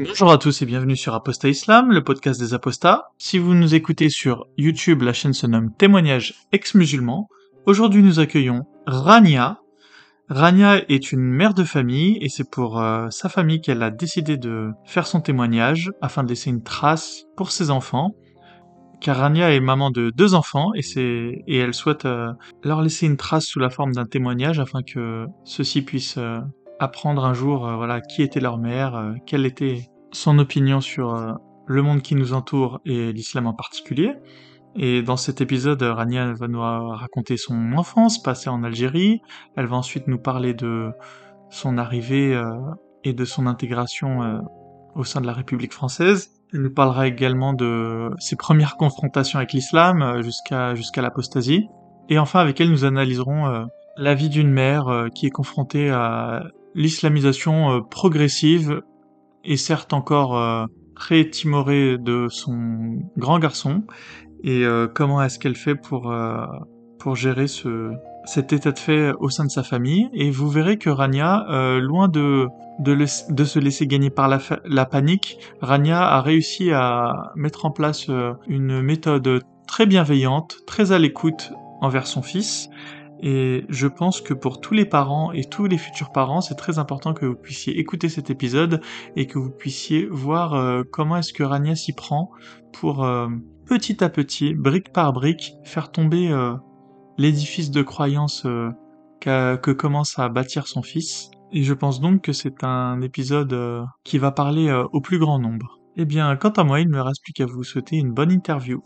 Bonjour à tous et bienvenue sur Apostat Islam, le podcast des apostats. Si vous nous écoutez sur YouTube, la chaîne se nomme Témoignages ex-musulmans. Aujourd'hui nous accueillons Rania. Rania est une mère de famille et c'est pour euh, sa famille qu'elle a décidé de faire son témoignage afin de laisser une trace pour ses enfants. Car Rania est maman de deux enfants et, et elle souhaite euh, leur laisser une trace sous la forme d'un témoignage afin que ceux-ci puissent euh, apprendre un jour voilà qui était leur mère, quelle était son opinion sur euh, le monde qui nous entoure et l'islam en particulier. Et dans cet épisode, Rania va nous raconter son enfance passée en Algérie. Elle va ensuite nous parler de son arrivée et de son intégration au sein de la République française. Elle nous parlera également de ses premières confrontations avec l'islam jusqu'à jusqu'à l'apostasie. Et enfin, avec elle, nous analyserons la vie d'une mère qui est confrontée à l'islamisation euh, progressive est certes encore euh, très timorée de son grand garçon. Et euh, comment est-ce qu'elle fait pour pour gérer ce cet état de fait au sein de sa famille? Et vous verrez que Rania loin de de, de, se laisser gagner par la, la, panique Rania a réussi à mettre en place une méthode très bienveillante très à l'écoute envers son fils et je pense que pour tous les parents et tous les futurs parents, c'est très important que vous puissiez écouter cet épisode et que vous puissiez voir euh, comment est-ce que Rania s'y prend pour euh, petit à petit, brique par brique, faire tomber euh, l'édifice de croyance que commence à bâtir son fils. Et je pense donc que c'est un épisode qui va parler au plus grand nombre. Eh bien, quant à moi, il ne me reste plus qu'à vous souhaiter une bonne interview.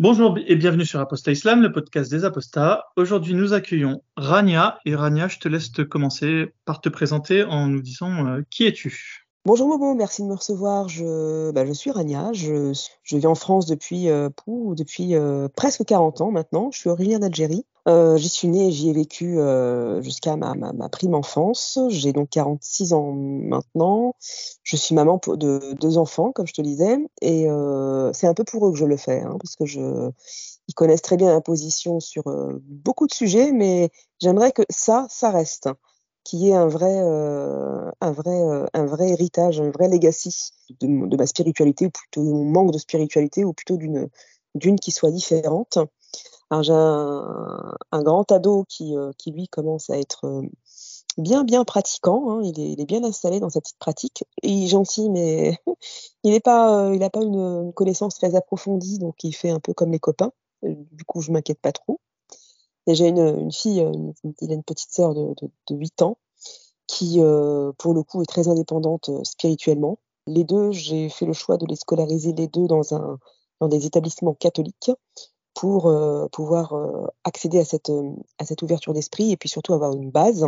Bonjour et bienvenue sur Apostat Islam, le podcast des apostats. Aujourd'hui, nous accueillons Rania. Et Rania, je te laisse te commencer par te présenter en nous disant euh, qui es-tu? Bonjour Momo, merci de me recevoir. Je, bah, suis Rania, je, vis en France depuis, euh, euh, presque 40 ans maintenant. Je suis originaire d'Algérie. Euh, j'y suis née et j'y ai vécu euh, jusqu'à ma, ma, ma, prime enfance. J'ai donc 46 ans maintenant. Je suis maman de deux enfants, comme je te disais. Et euh, c'est un peu pour eux que je le fais, hein, parce que je, ils connaissent très bien la position sur beaucoup de sujets, mais j'aimerais que ça, ça reste qui est un vrai, euh, un vrai, euh, un vrai héritage, un vrai legacy de, ma spiritualité, ou plutôt mon manque de spiritualité, ou plutôt d'une, d'une qui soit différente. Alors j'ai un, grand ado qui, euh, qui lui commence à être euh, bien, bien pratiquant. Hein. Il, est, il, bien installé dans cette petite pratique. Il est gentil, mais il n'a pas, il a pas une, connaissance très approfondie, donc il fait un peu comme les copains. Du coup, je m'inquiète pas trop. Et j'ai une, fille, une, il a une petite sœur de, de, de, 8 ans, qui, euh, pour le coup, est très indépendante euh, spirituellement. Les deux, j'ai fait le choix de les scolariser les deux dans, un, dans des établissements catholiques pour euh, pouvoir euh, accéder à cette, à cette ouverture d'esprit et puis surtout avoir une base,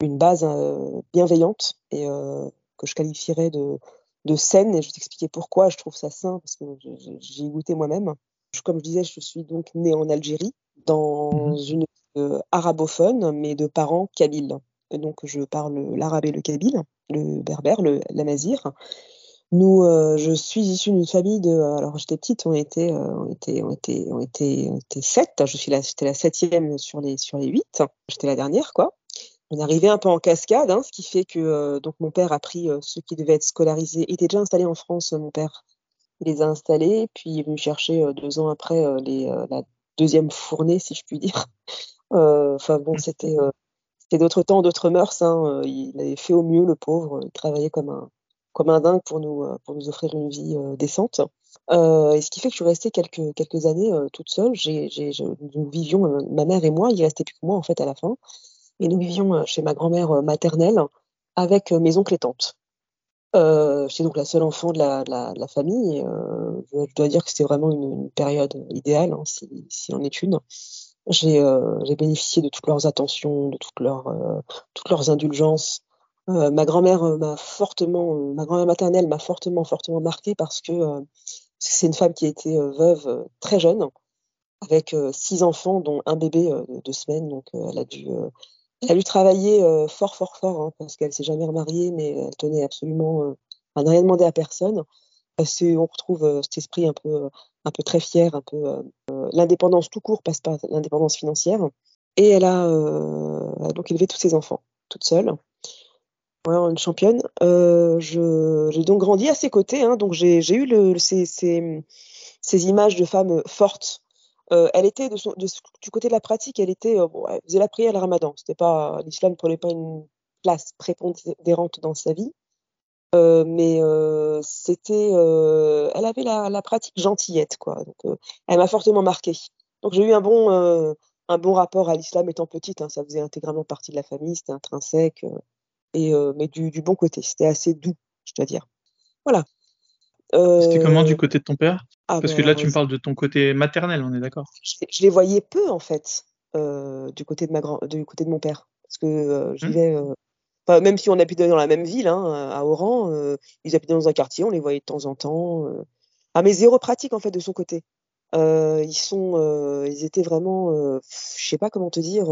une base euh, bienveillante et que je qualifierais de, de saine. Et je vais t'expliquer pourquoi je trouve ça sain, parce que j'ai goûté moi-même. Comme je disais, je suis donc née en Algérie dans mmh. une euh, arabophone, mais de parents kabyles. Donc je parle l'arabe et le kabyle, le berbère, le l'amazir. Nous, euh, je suis issue d'une famille de. Alors j'étais petite, on était, euh, on était, on était, on était, on sept. Je suis la, j'étais la septième sur les sur les huit. J'étais la dernière, quoi. On arrivait un peu en cascade, hein, ce qui fait que euh, donc mon père a pris euh, ceux qui devaient être scolarisés. Il était déjà installé en France, mon père. Il les a installés, puis il est venu chercher euh, deux ans après les, la deuxième fournée, si je puis dire. Enfin bon, c'était c'était d'autres temps, d'autres mœurs. Hein. Il avait fait au mieux, le pauvre. Il travaillait comme un comme un dingue pour nous pour nous offrir une vie décente. Euh, et ce qui fait que je suis restée quelques quelques années euh, toute seule. Nous vivions, euh, ma mère et moi, il restait plus que moi en fait à la fin, et nous vivions chez ma grand-mère maternelle avec mes oncles et tantes. Euh, j'étais donc la seule enfant de la, famille. Euh, je dois dire que c'était vraiment une, période idéale, hein, si, si en est une. J'ai, euh, j'ai bénéficié de toutes leurs attentions, de toutes leurs, euh, toutes leurs indulgences. Euh, ma grand-mère m'a fortement, ma grand-mère maternelle m'a fortement, fortement marquée parce que c'est une femme qui a été veuve très jeune, avec six enfants, dont un bébé de deux semaines. Donc, elle a dû elle a dû travailler euh, fort, fort, fort, hein, parce qu'elle s'est jamais remariée, mais elle tenait absolument euh, à ne rien demander à personne. On retrouve euh, cet esprit un peu, un peu très fier, un peu l'indépendance tout court passe par l'indépendance financière. Et elle a donc élevé tous ses enfants toute seule. Vraiment une championne. j'ai donc grandi à ses côtés, hein, donc j'ai eu le, ces, ces, ces, images de femmes fortes. elle était de du côté de la pratique, elle était, bon, elle faisait la prière le ramadan. C'était pas l'islam prenait pas une place prépondérante dans sa vie. Euh, mais euh, c'était, euh, elle avait la, la, pratique gentillette, quoi. Donc, elle m'a fortement marqué. Donc, j'ai eu un bon, un bon rapport à l'islam étant petite. Hein, ça faisait intégralement partie de la famille, c'était intrinsèque, et mais du, du, bon côté. C'était assez doux, je dois dire. Voilà. C'était comment du côté de ton père? Ah Parce que ben, là, tu me parles de ton côté maternel, on est d'accord? Je, je, les voyais peu, en fait, du côté de ma grand, du côté de mon père, parce que je mmh. vivais même si on habitait dans la même ville, hein, à Oran, euh, ils habitaient dans un quartier, on les voyait de temps en temps. Euh. Ah, mais zéro pratique en fait de son côté. Euh, ils sont, ils étaient vraiment, je sais pas comment te dire.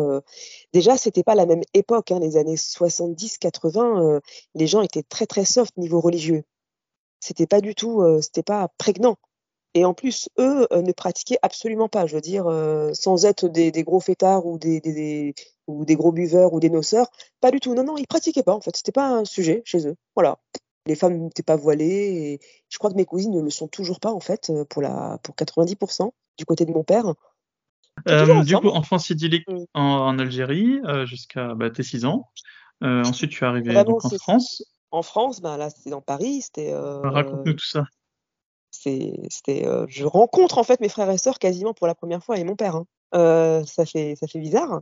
déjà, c'était pas la même époque, hein, les années 70-80. les gens étaient très très soft niveau religieux. C'était pas du tout, c'était pas prégnant. Et en plus, eux ne pratiquaient absolument pas. Je veux dire, sans être des, gros fêtards ou des, des, ou des gros buveurs ou des noceurs. Pas du tout. Non, non, ils pratiquaient pas en fait. C'était pas un sujet chez eux. Voilà. Les femmes n'étaient pas voilées et je crois que mes cousines ne le sont toujours pas en fait euh, pour la pour 90% du côté de mon père. Euh, du coup, enfance idyllique mm. en, Algérie euh, jusqu'à bah, tes 6 ans. ensuite, tu es arrivé en France. En France, bah, là, c'était dans Paris. C'était. Raconte-nous tout ça. C'était, je rencontre en fait mes frères et sœurs quasiment pour la première fois et mon père. Hein. ça fait, ça fait bizarre.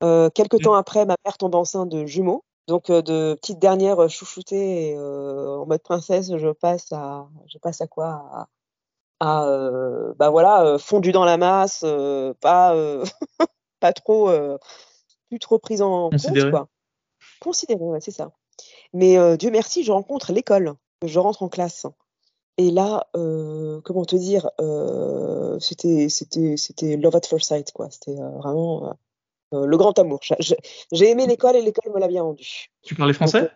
Quelques mmh. temps après, ma mère tombe enceinte de jumeaux. Donc euh, de petite dernière euh, chouchoutée euh, en mode princesse, je passe à, je passe à quoi? À, à bah voilà, fondu dans la masse, pas, pas trop, plus trop prise en compte quoi. Considéré, ouais, c'est ça. Mais Dieu merci, je rencontre l'école, je rentre en classe. Et là, comment te dire, c'était, c'était, c'était love at first sight quoi. C'était vraiment le grand amour. J'ai aimé l'école et l'école me l'a bien rendu. Tu parlais français? euh,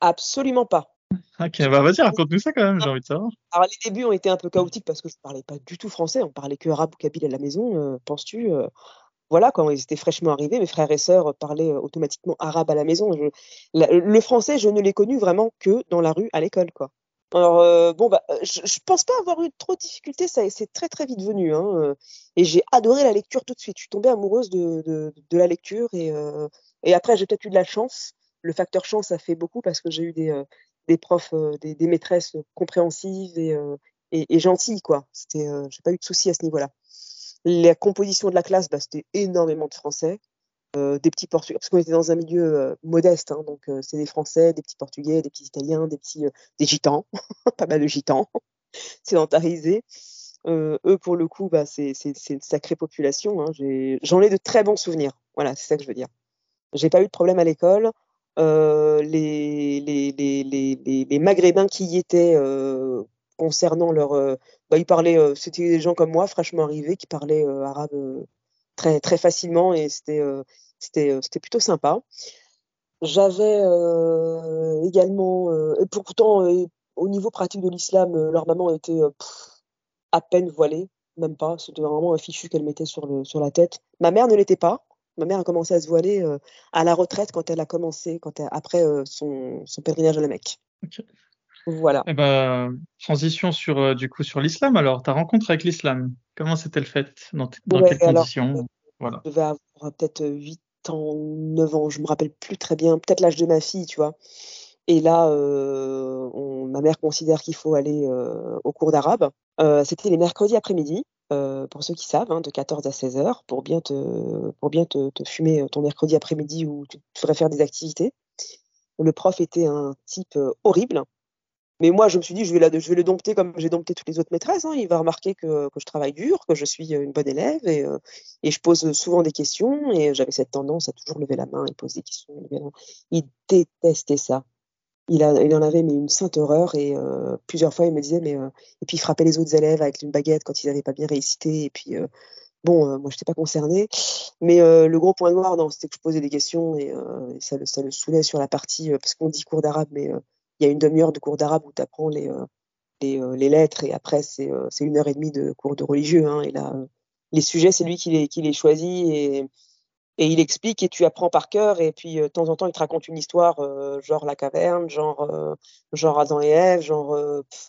Absolument pas. Ok, bah vas-y, raconte-nous ça quand même, j'ai envie de savoir. Alors les débuts ont été un peu chaotiques parce que je ne parlais pas du tout français, on parlait que arabe ou kabyle à la maison, euh, penses-tu Voilà, quand ils étaient fraîchement arrivés, mes frères et sœurs parlaient automatiquement arabe à la maison. le français, je ne l'ai connu vraiment que dans la rue, à l'école, quoi. Alors euh, bon bah euh, je, je, pense pas avoir eu trop de difficultés, ça c'est très très vite venu hein, euh, et j'ai adoré la lecture tout de suite. Je suis tombée amoureuse de, de, de la lecture et, et après j'ai peut-être eu de la chance. Le facteur chance a fait beaucoup parce que j'ai eu des, des profs, des, des, maîtresses compréhensives et, et, et gentilles quoi. C'était, j'ai pas eu de soucis à ce niveau-là. La composition de la classe, bah, c'était énormément de français. Euh, des petits Portugais, parce qu'on était dans un milieu euh, modeste, hein, donc euh, c'est des Français, des petits Portugais, des petits Italiens, des petits des Gitans, pas mal de Gitans, sédentarisés. eux, pour le coup, bah, c'est une sacrée population. Hein. J'en ai, de très bons souvenirs. Voilà, c'est ça que je veux dire. J'ai pas eu de problème à l'école. Les, les, les, les, Maghrébins qui y étaient concernant leur. bah, ils parlaient, c'était des gens comme moi, fraîchement arrivés, qui parlaient arabe très, très facilement et c'était euh, euh, plutôt sympa. J'avais euh, également, et pourtant au niveau pratique de l'islam, leur maman était à peine voilée, même pas. C'était vraiment un fichu qu'elle mettait sur, le, sur la tête. Ma mère ne l'était pas. Ma mère a commencé à se voiler à la retraite quand elle a commencé, quand après son, son, pèlerinage à la Mecque. Voilà. Eh ben, transition sur du coup sur l'islam. Alors, ta rencontre avec l'islam, comment s'est-elle faite? Dans, dans quelles conditions? voilà. Je devais avoir peut-être 8 ans, 9 ans, je me rappelle plus très bien, peut-être l'âge de ma fille, tu vois. Et là, euh, on, ma mère considère qu'il faut aller euh, au cours d'arabe. Euh, C'était les mercredis après-midi, euh, pour ceux qui savent, hein, de 14 à 16 heures, pour bien te, pour bien te, te fumer ton mercredi après-midi où tu devrais faire des activités. Le prof était un type euh, horrible, mais moi, je me suis dit, je vais, le dompter comme j'ai dompté toutes les autres maîtresses. Hein. Il va remarquer que, je travaille dur, que je suis une bonne élève et, euh, et je pose souvent des questions. Et j'avais cette tendance à toujours lever la main et poser des questions. Il détestait ça. Il, en avait mais une sainte horreur et euh, plusieurs fois il me disait mais euh, et puis il frappait les autres élèves avec une baguette quand ils n'avaient pas bien récité et puis euh, bon moi je n'étais pas concernée mais le gros point noir c'était que je posais des questions et, et ça, ça, le saoulait sur la partie parce qu'on dit cours d'arabe mais il y a une demi-heure de cours d'arabe où tu apprends les, euh, les, euh, les, lettres et après c'est euh, une heure et demie de cours de religieux. Hein, et là, les sujets, c'est lui qui les, qui les choisit et, et il explique et tu apprends par cœur et puis de temps en temps il te raconte une histoire genre la caverne genre genre Adam et Ève genre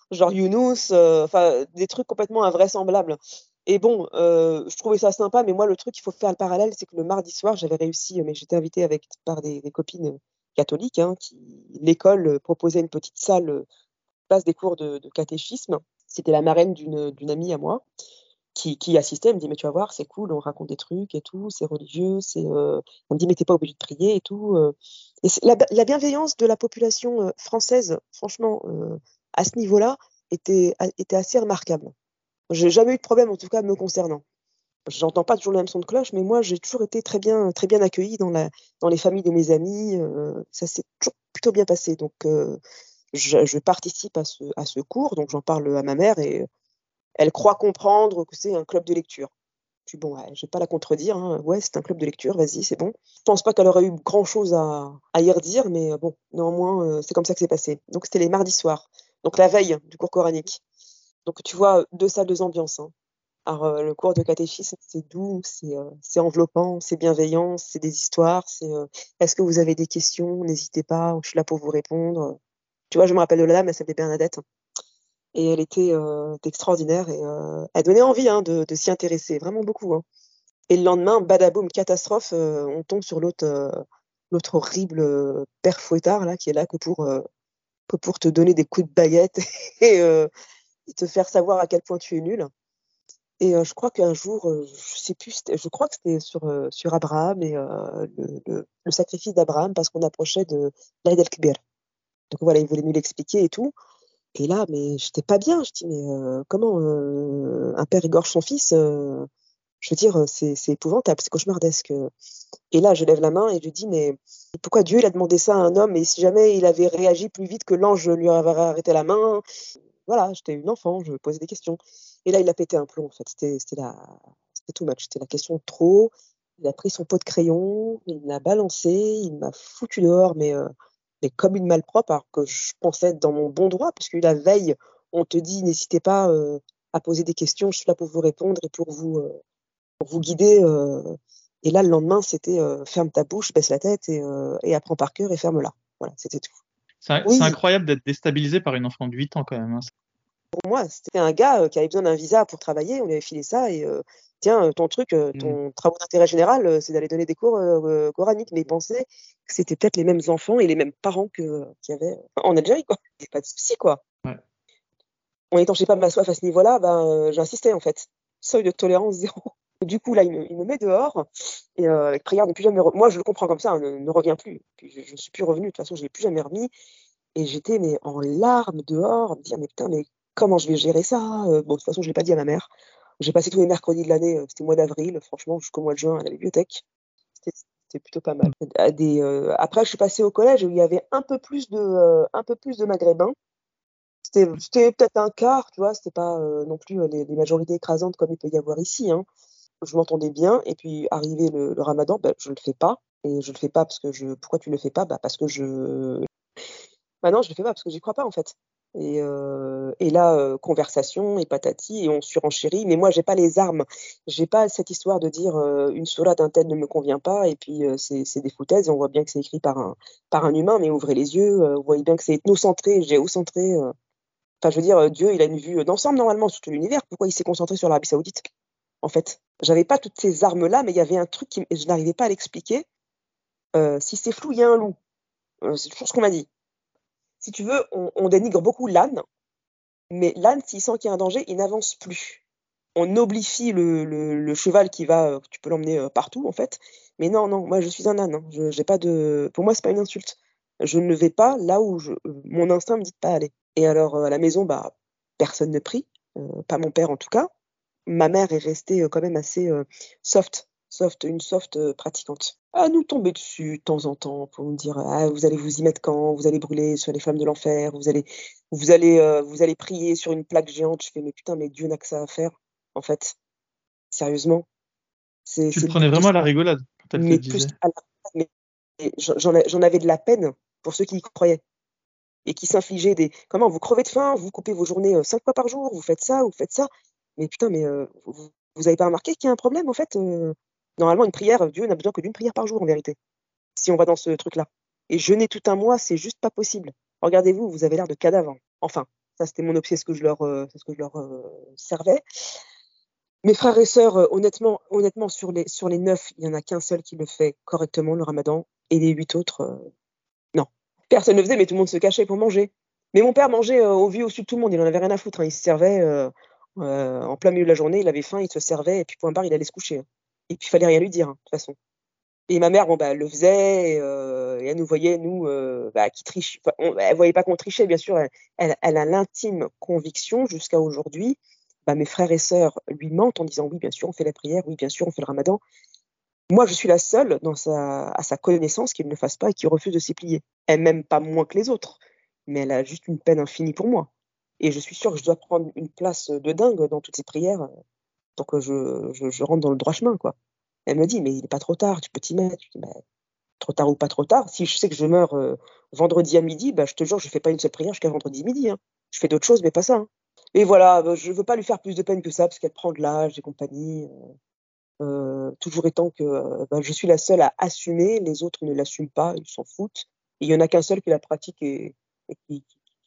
genre Younous enfin des trucs complètement invraisemblables et bon je trouvais ça sympa mais moi le truc il faut faire le parallèle c'est que le mardi soir j'avais réussi mais j'étais invitée avec par des, copines catholiques hein, qui l'école proposait une petite salle place des cours de, catéchisme c'était la marraine d'une amie à moi qui, assistait, elle me dit, mais tu vas voir, c'est cool, on raconte des trucs et tout, c'est religieux, euh... elle me dit, mais t'es pas obligé de prier et tout. Euh. Et la, la, bienveillance de la population euh, française, franchement, euh, à ce niveau-là, était, était assez remarquable. J'ai jamais eu de problème, en tout cas, me concernant. J'entends pas toujours le même son de cloche, mais moi, j'ai toujours été très bien, très bien accueillie dans, la, dans les familles de mes amis. ça s'est toujours plutôt bien passé. Donc, je, je, participe à ce, à ce cours, donc j'en parle à ma mère et elle croit comprendre que c'est un club de lecture. Je bon, ouais, je vais pas la contredire. Hein. Ouais, c'est un club de lecture, vas-y, c'est bon. Je pense pas qu'elle aurait eu grand-chose à, y redire, mais euh, bon, néanmoins, euh, c'est comme ça que c'est passé. Donc, c'était les mardis soirs, donc la veille du cours coranique. Donc, tu vois, deux salles, deux ambiances. Hein. Alors, euh, le cours de catéchisme, c'est doux, c'est enveloppant, c'est bienveillant, c'est des histoires, c'est est-ce que vous avez des questions N'hésitez pas, je suis là pour vous répondre. Tu vois, je me rappelle de la dame, elle s'appelait Bernadette et elle était euh, extraordinaire et euh, elle donnait envie hein, de, s'y intéresser, vraiment beaucoup. Hein. Et le lendemain, badaboum, catastrophe, euh, on tombe sur l'autre euh, horrible père fouettard là qui est là que pour que pour te donner des coups de baguette et, et, te faire savoir à quel point tu es nul. Et je crois qu'un jour, je sais plus, je crois que c'était sur sur Abraham et le, sacrifice d'Abraham parce qu'on approchait de l'Aïd el-Kibir. Donc voilà, il voulait nous l'expliquer et tout. Et là, mais j'étais pas bien. Je dis, mais comment un père égorge son fils Je veux dire, c'est épouvantable, c'est cauchemardesque. Et là, je lève la main et je dis, mais pourquoi Dieu il a demandé ça à un homme Et si jamais il avait réagi plus vite que l'ange lui avait arrêté la main? Voilà, j'étais une enfant, je posais des questions. Et là, il a pété un plomb, en fait. C'était la... too much. C'était la question de trop. Il a pris son pot de crayon, il l'a balancé, il m'a foutu dehors, mais mais comme une malpropre, alors que je pensais être dans mon bon droit, puisque la veille, on te dit n'hésitez pas euh, à poser des questions, je suis là pour vous répondre et pour vous, euh, pour vous guider. Euh. et là, le lendemain, c'était ferme ta bouche, baisse la tête et, et apprends par cœur et ferme-la. Voilà, c'était tout. C'est incroyable d'être déstabilisé par une enfant de 8 ans quand même. Pour moi, c'était un gars qui avait besoin d'un visa pour travailler, on lui avait filé ça et tiens, euh, ton truc, euh, mmh. ton travail d'intérêt général, euh, c'est d'aller donner des cours coraniques. Mais pensaient que c'était peut-être les mêmes enfants et les mêmes parents qu'il y avait en Algérie, quoi. Il pas de souci, quoi. Ouais. En étanchait pas ma soif à ce niveau-là, ben, j'insistais, en fait. Seuil de tolérance zéro. Du coup, là, il me, met dehors et avec prière ne plus jamais. Moi, je le comprends comme ça, hein, ne, reviens plus. Puis je, ne suis plus revenu. De toute façon, je l'ai plus jamais remis. Et j'étais mais en larmes dehors, me dire mais putain, mais comment je vais gérer ça Bon, de toute façon, je l'ai pas dit à ma mère. J'ai passé tous les mercredis de l'année, euh, c'était mois d'avril, franchement, jusqu'au mois de juin à la bibliothèque. C'était plutôt pas mal. Euh, après, je suis passée au collège où il y avait un peu plus de, euh, maghrébins. C'était peut-être un quart, tu vois, c'était pas non plus les, majorités écrasantes comme il peut y avoir ici. Hein. Je m'entendais bien, et puis arrivé le, ramadan, ben, je le fais pas. Et je le fais pas parce que. Pourquoi tu le fais pas? Parce que je. Bah non, je le fais pas parce que j'y crois pas en fait. Et, euh, et là, euh, conversation et patati, et on surenchérit. Mais moi, j'ai pas les armes. J'ai pas cette histoire de dire euh, une sourate d'un tel ne me convient pas, et puis euh, c'est des foutaises. On voit bien que c'est écrit par un, par un humain, mais ouvrez les yeux. vous voyez bien que c'est ethnocentré, géocentré. Enfin, je veux dire, Dieu, il a une vue d'ensemble normalement sur tout l'univers. Pourquoi il s'est concentré sur l'Arabie Saoudite En fait, j'avais pas toutes ces armes-là, mais il y avait un truc qui je n'arrivais pas à l'expliquer. si c'est flou, il y a un loup. c'est toujours ce qu'on m'a dit si tu veux, on, dénigre beaucoup l'âne, mais l'âne, s'il sent qu'il y a un danger, il n'avance plus. On oblifie le, cheval qui va, tu peux l'emmener euh, partout en fait. Mais non, non, moi je suis un âne. Hein. Je, j'ai pas de, pour moi c'est pas une insulte. Je ne vais pas là où mon instinct me dit pas aller. Et alors euh, à la maison, bah personne ne prie, euh, pas mon père en tout cas. Ma mère est restée quand même assez soft soft, une soft euh, pratiquante, à nous tomber dessus de temps en temps pour nous dire ah, vous allez vous y mettre quand, vous allez brûler sur les flammes de l'enfer, vous allez, vous allez, euh, vous allez prier sur une plaque géante? Je fais mais putain, mais Dieu n'a que ça à faire, en fait. Sérieusement. C'est, tu prenais vraiment la rigolade. Mais, mais j'en, avais de la peine pour ceux qui y croyaient et qui s'infligeaient des comment vous crevez de faim, vous coupez vos journées euh, cinq fois par jour, vous faites ça, vous faites ça. Mais putain, mais vous, vous avez pas remarqué qu'il y a un problème en fait Normalement, une prière, Dieu n'a besoin que d'une prière par jour, en vérité. Si on va dans ce truc-là. Et jeûner tout un mois, c'est juste pas possible. Regardez-vous, vous avez l'air de cadavre. Enfin, ça, c'était mon objet, ce que je leur, euh, ce que je leur euh, servais. Mes frères et sœurs, euh, honnêtement, sur les, neuf, il y en a qu'un seul qui le fait correctement, le ramadan. Et les huit autres, non. Personne ne le faisait, mais tout le monde se cachait pour manger. Mais mon père mangeait au vu au sud de tout le monde. Il en avait rien à foutre. Hein. Il se servait en plein milieu de la journée. Il avait faim, il se servait. Et puis, point barre, il allait se coucher. Hein. Et puis, il fallait rien lui dire, hein, de toute façon. Et ma mère, bon, bah, elle le faisait, et, euh, elle nous voyait, nous, euh, bah, qui triche. Elle voyait pas qu'on trichait, bien sûr. Elle, elle, a l'intime conviction jusqu'à aujourd'hui. Bah, mes frères et sœurs lui mentent en disant oui, bien sûr, on fait la prière, oui, bien sûr, on fait le ramadan. Moi, je suis la seule dans sa, à sa connaissance qui ne le fasse pas et qui refuse de s'y plier. Elle m'aime pas moins que les autres, mais elle a juste une peine infinie pour moi. Et je suis sûre que je dois prendre une place de dingue dans toutes ces prières pour que je, je, rentre dans le droit chemin, quoi. Elle me dit, mais il n'est pas trop tard, tu peux t'y mettre. Je dis, bah, trop tard ou pas trop tard. Si je sais que je meurs euh, vendredi à midi, bah, je te jure, je ne fais pas une seule prière jusqu'à vendredi midi. Hein. Je fais d'autres choses, mais pas ça. Hein. Et voilà, bah, je ne veux pas lui faire plus de peine que ça, parce qu'elle prend de l'âge et compagnie. Euh, euh, toujours étant que bah, je suis la seule à assumer, les autres ne l'assument pas, ils s'en foutent. il n'y en a qu'un seul qui la pratique et, qui,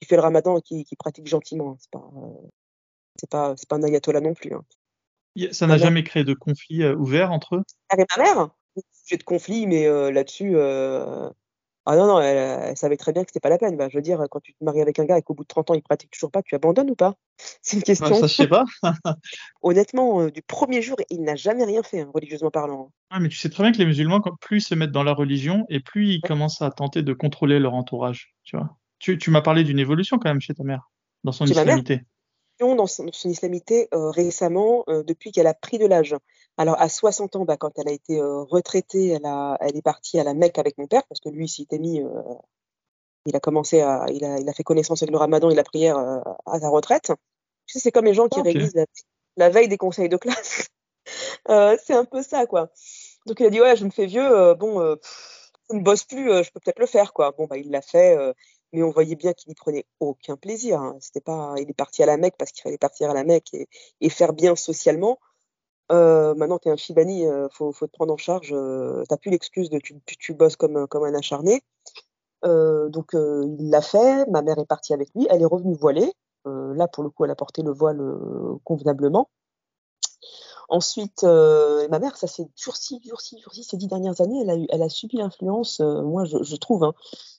fait le ramadan et qui, pratique gentiment. Pas, c'est pas, c'est pas un ayatollah non plus. Hein. Ça n'a jamais créé de conflit euh, ouvert entre eux? Avec ma mère? J'ai de conflit, mais euh, là-dessus, euh, ah non, non, elle, savait très bien que c'était pas la peine. Bah, je veux dire, quand tu te maries avec un gars et qu'au bout de 30 ans, il pratique toujours pas, tu abandonnes ou pas? C'est une question. ça, je sais pas. Honnêtement, du premier jour, il n'a jamais rien fait, hein, religieusement parlant. Ah, mais tu sais très bien que les musulmans, plus ils se mettent dans la religion, et plus ils commencent à tenter de contrôler leur entourage. Tu vois. Tu, tu m'as parlé d'une évolution quand même chez ta mère, dans son islamité dans son, islamité euh, récemment, euh, depuis qu'elle a pris de l'âge. Alors à 60 ans, bah, quand elle a été euh, retraitée, elle, a, elle est partie à la Mecque avec mon père, parce que lui, s'il était mis, il a commencé à, il a, il a, fait connaissance avec le ramadan et la prière à sa retraite. Tu sais, c'est comme les gens qui révisent la, veille des conseils de classe. c'est un peu ça, quoi. Donc il a dit, ouais, je me fais vieux, bon, je ne bosse plus, je peux peut-être le faire, quoi. Bon, bah, il l'a fait mais on voyait bien qu'il n'y prenait aucun plaisir. Hein. C'était pas, il est parti à la Mecque parce qu'il fallait partir à la Mecque et, faire bien socialement. Euh, maintenant, tu es un Shibani, euh, faut, te prendre en charge. Euh, tu n'as plus l'excuse de tu, tu, bosses comme, comme un acharné. donc, il l'a fait. Ma mère est partie avec lui. Elle est revenue voilée. là, pour le coup, elle a porté le voile convenablement. Ensuite, euh, ma mère, ça s'est durci, durci, durci ces dix dernières années. Elle a, eu, elle a subi l'influence, euh, moi, je, je trouve, hein,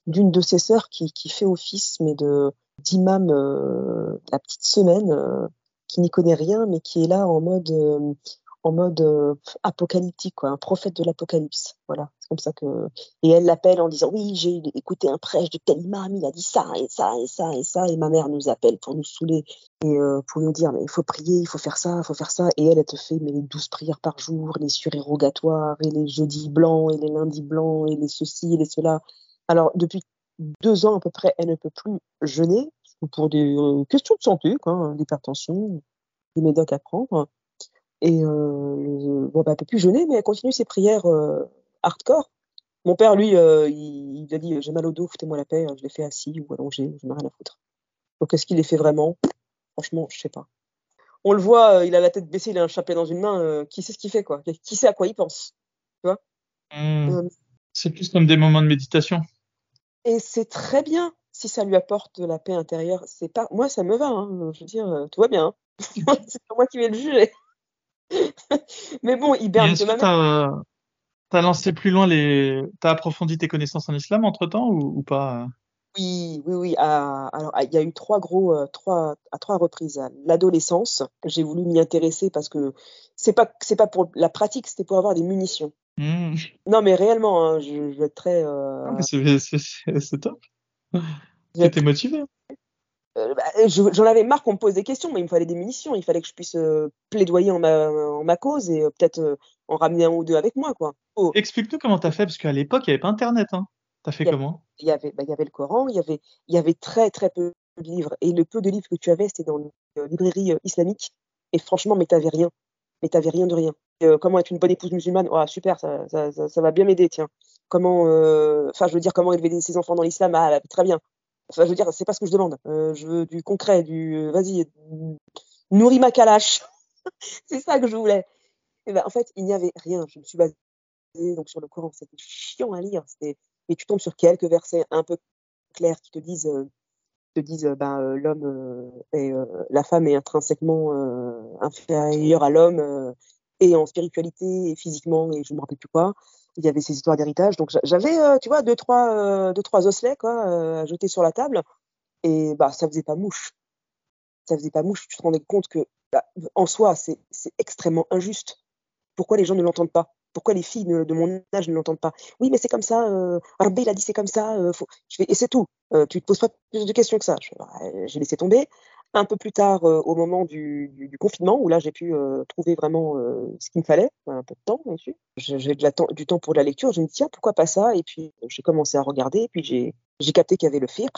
d'une de ses sœurs qui, qui, fait office, mais de d'imam euh, la petite semaine, euh, qui n'y connaît rien, mais qui est là en mode en mode euh, apocalyptique, quoi, un prophète de l'apocalypse. Voilà, c'est comme ça que. Et elle l'appelle en disant Oui, j'ai écouté un prêche de tel imam, il a dit ça et ça et ça et ça. Et ma mère nous appelle pour nous saouler et euh, pour nous dire Mais il faut prier, il faut faire ça, il faut faire ça. Et elle, elle te fait mais les douze prières par jour, les surérogatoires, et les jeudis blancs, et les lundis blancs, et les ceci, et les cela. Alors, depuis deux ans à peu près, elle ne peut plus jeûner pour des euh, questions de santé, quoi, d'hypertension, des médocs à prendre. Et euh, bon, bah, elle peut plus jeûner, mais elle continue ses prières euh, hardcore. Mon père, lui, euh, il, il, a dit J'ai mal au dos, foutez-moi la paix, je l'ai fait assis ou allongé, je n'ai rien à foutre. Donc, est-ce qu'il les fait vraiment? Franchement, je sais pas. On le voit, il a la tête baissée, il a un chapelet dans une main. qui sait ce qu'il fait, quoi? Qui sait à quoi il pense Tu vois? Mmh. C'est plus comme des moments de méditation. Et c'est très bien si ça lui apporte de la paix intérieure. C'est pas, moi, ça me va. Hein. Je veux dire, tout va bien. Hein. c'est pas moi qui vais le juger. Mais bon, il berne de ma T'as lancé plus loin les. T'as approfondi tes connaissances en islam entre temps ou, pas? Oui, oui, oui. alors, il y a eu trois gros, euh, trois, à trois reprises. L'adolescence, j'ai voulu m'y intéresser parce que c'est pas, c'est pas pour la pratique, c'était pour avoir des munitions. Mmh. Non, mais réellement, hein, je, vais être très. Euh... Ah, c'est top. J'étais motivé. Euh, bah, j'en avais marre qu'on me pose des questions, mais il me fallait des munitions. Il fallait que je puisse euh, plaidoyer en ma, en ma, cause et euh, peut-être en ramener un ou deux avec moi. quoi. Oh. Explique-nous comment tu as fait, parce qu'à l'époque, il n'y avait pas Internet. Hein. Tu as fait comment? Il y, avait, bah, il y avait le Coran, il y avait, y avait très très peu de livres. Et le peu de livres que tu avais, c'était dans une librairie islamique. Et franchement, mais tu n'avais rien. Mais tu rien de rien. comment être une bonne épouse musulmane? Oh, Super, ça, ça, ça, va bien m'aider, tiens. Comment, enfin, je veux dire, comment élever ses enfants dans l'islam? Ah, très bien Enfin, je veux dire, c'est pas ce que je demande. Euh, je veux du concret, du vas-y, nourris ma calache. c'est ça que je voulais. Et ben, en fait, il n'y avait rien. Je me suis basée donc, sur le Coran. C'était chiant à lire. Et tu tombes sur quelques versets un peu clairs qui te disent, euh, te disent ben, euh, l'homme euh, et la femme est intrinsèquement inférieure à l'homme et en spiritualité et physiquement et je me rappelle plus quoi. Il y avait ces histoires d'héritage. Donc j'avais, tu vois, deux trois, deux trois osselets quoi à jeter sur la table et bah ça faisait pas mouche. Ça faisait pas mouche. Tu te rendais compte que bah, en soi c'est extrêmement injuste. Pourquoi les gens ne l'entendent pas? Pourquoi les filles de, mon âge ne l'entendent pas? Oui, mais c'est comme ça. Euh, il a dit c'est comme ça. Euh, je fais, et c'est tout. Euh, tu te poses pas plus de questions que ça. Bah, j'ai laissé tomber. Un peu plus tard, euh, au moment du, confinement, où là j'ai pu trouver vraiment ce qu'il me fallait, un peu de temps dessus. J'ai du temps pour la lecture. Je me dis tiens pourquoi pas ça? Et puis j'ai commencé à regarder. Et puis j'ai capté qu'il y avait le FIR.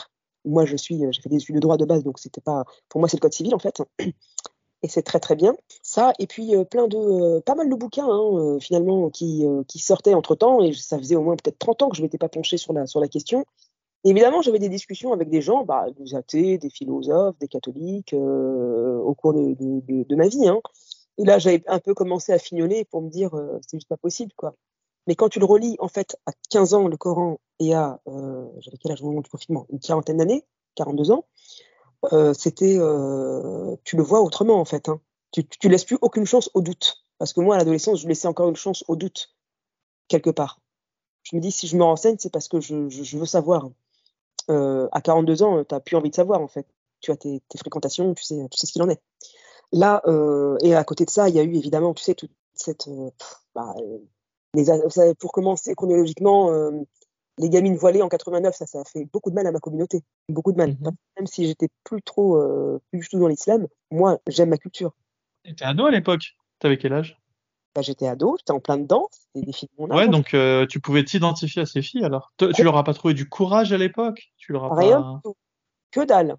Moi je suis, j'ai fait des études de droit de base, donc c'était pas, pour moi c'est le code civil en fait et c'est très très bien. Ça, et puis euh, plein de, euh, pas mal de bouquins hein, euh, finalement qui, sortaient entre temps, et ça faisait au moins peut-être 30 ans que je m'étais pas penché sur la, sur la question. Évidemment, j'avais des discussions avec des gens, bah, des athées, des philosophes, des catholiques, au cours de, ma vie. Hein. Et là, j'avais un peu commencé à fignoler pour me dire, c'est juste pas possible, quoi. Mais quand tu le relis, en fait, à 15 ans, le Coran, et à, j'avais quel âge au moment du confinement? Une quarantaine d'années, 42 ans, euh, c'était, euh, tu le vois autrement en fait. Hein. Tu, tu laisses plus aucune chance au doute. Parce que moi, à l'adolescence, je laissais encore une chance au doute quelque part. Je me dis, si je me renseigne, c'est parce que je, veux savoir. Euh, à 42 ans, tu n'as plus envie de savoir en fait. Tu as tes, tes fréquentations, tu sais, tu sais ce qu'il en est. Là, euh, et à côté de ça, il y a eu évidemment, tu sais, toute cette. Euh, bah, les, pour commencer chronologiquement, les gamines voilées en 89, ça, ça a fait beaucoup de mal à ma communauté. Beaucoup de mal. Mhm. Même si j'étais plus trop, plus du tout dans l'islam, moi, j'aime ma culture. T'étais ado à l'époque? T'avais quel âge? Bah, J'étais ado, j'étais en plein dedans. C'était des filles de mon âge. Ouais, donc euh, tu pouvais t'identifier à ces filles alors. tu leur as pas trouvé du courage à l'époque? Tu leur as Rien tout. Que dalle.